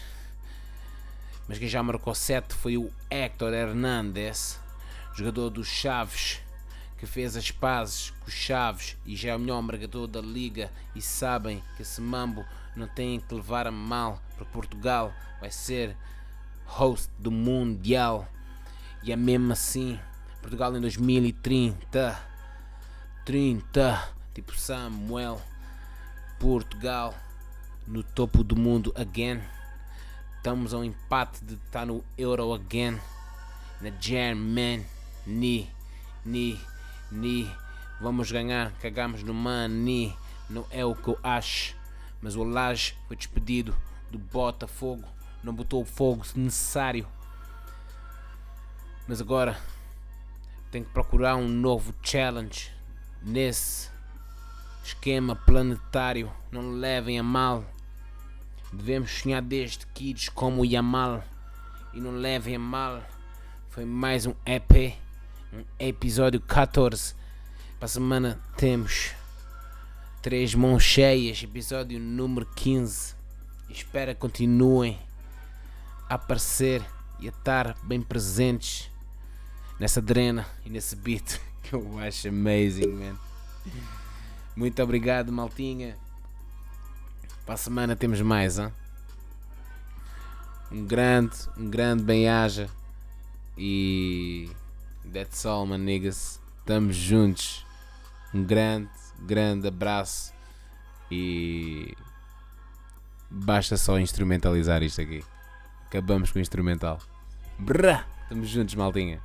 Mas quem já marcou 7 foi o Héctor Hernandes, jogador dos Chaves que fez as pazes com Chaves e já é o melhor marcador da liga e sabem que esse mambo não tem que levar a mal porque Portugal. Vai ser host do Mundial. E é mesmo assim Portugal em 2030 30 tipo Samuel Portugal no topo do mundo again. Estamos ao empate de estar no Euro again. Na Germany ni ni vamos ganhar, cagamos no Mani, não é o que eu acho. Mas o Laje foi despedido do Botafogo, não botou o fogo necessário. Mas agora tem que procurar um novo challenge nesse esquema planetário. Não levem a mal. Devemos sonhar desde kids como Yamal. E não levem a mal. Foi mais um EP episódio 14. Para a semana temos três mãos cheias, episódio número 15. Espero que continuem a aparecer e a estar bem presentes nessa drena e nesse beat que eu acho amazing, man. Muito obrigado, maltinha. Para a semana temos mais, hein? Um grande, um grande bem-aja e That's all, my niggas. Estamos juntos. Um grande, grande abraço. E. Basta só instrumentalizar isto aqui. Acabamos com o instrumental. Brá! Estamos juntos, maldinha.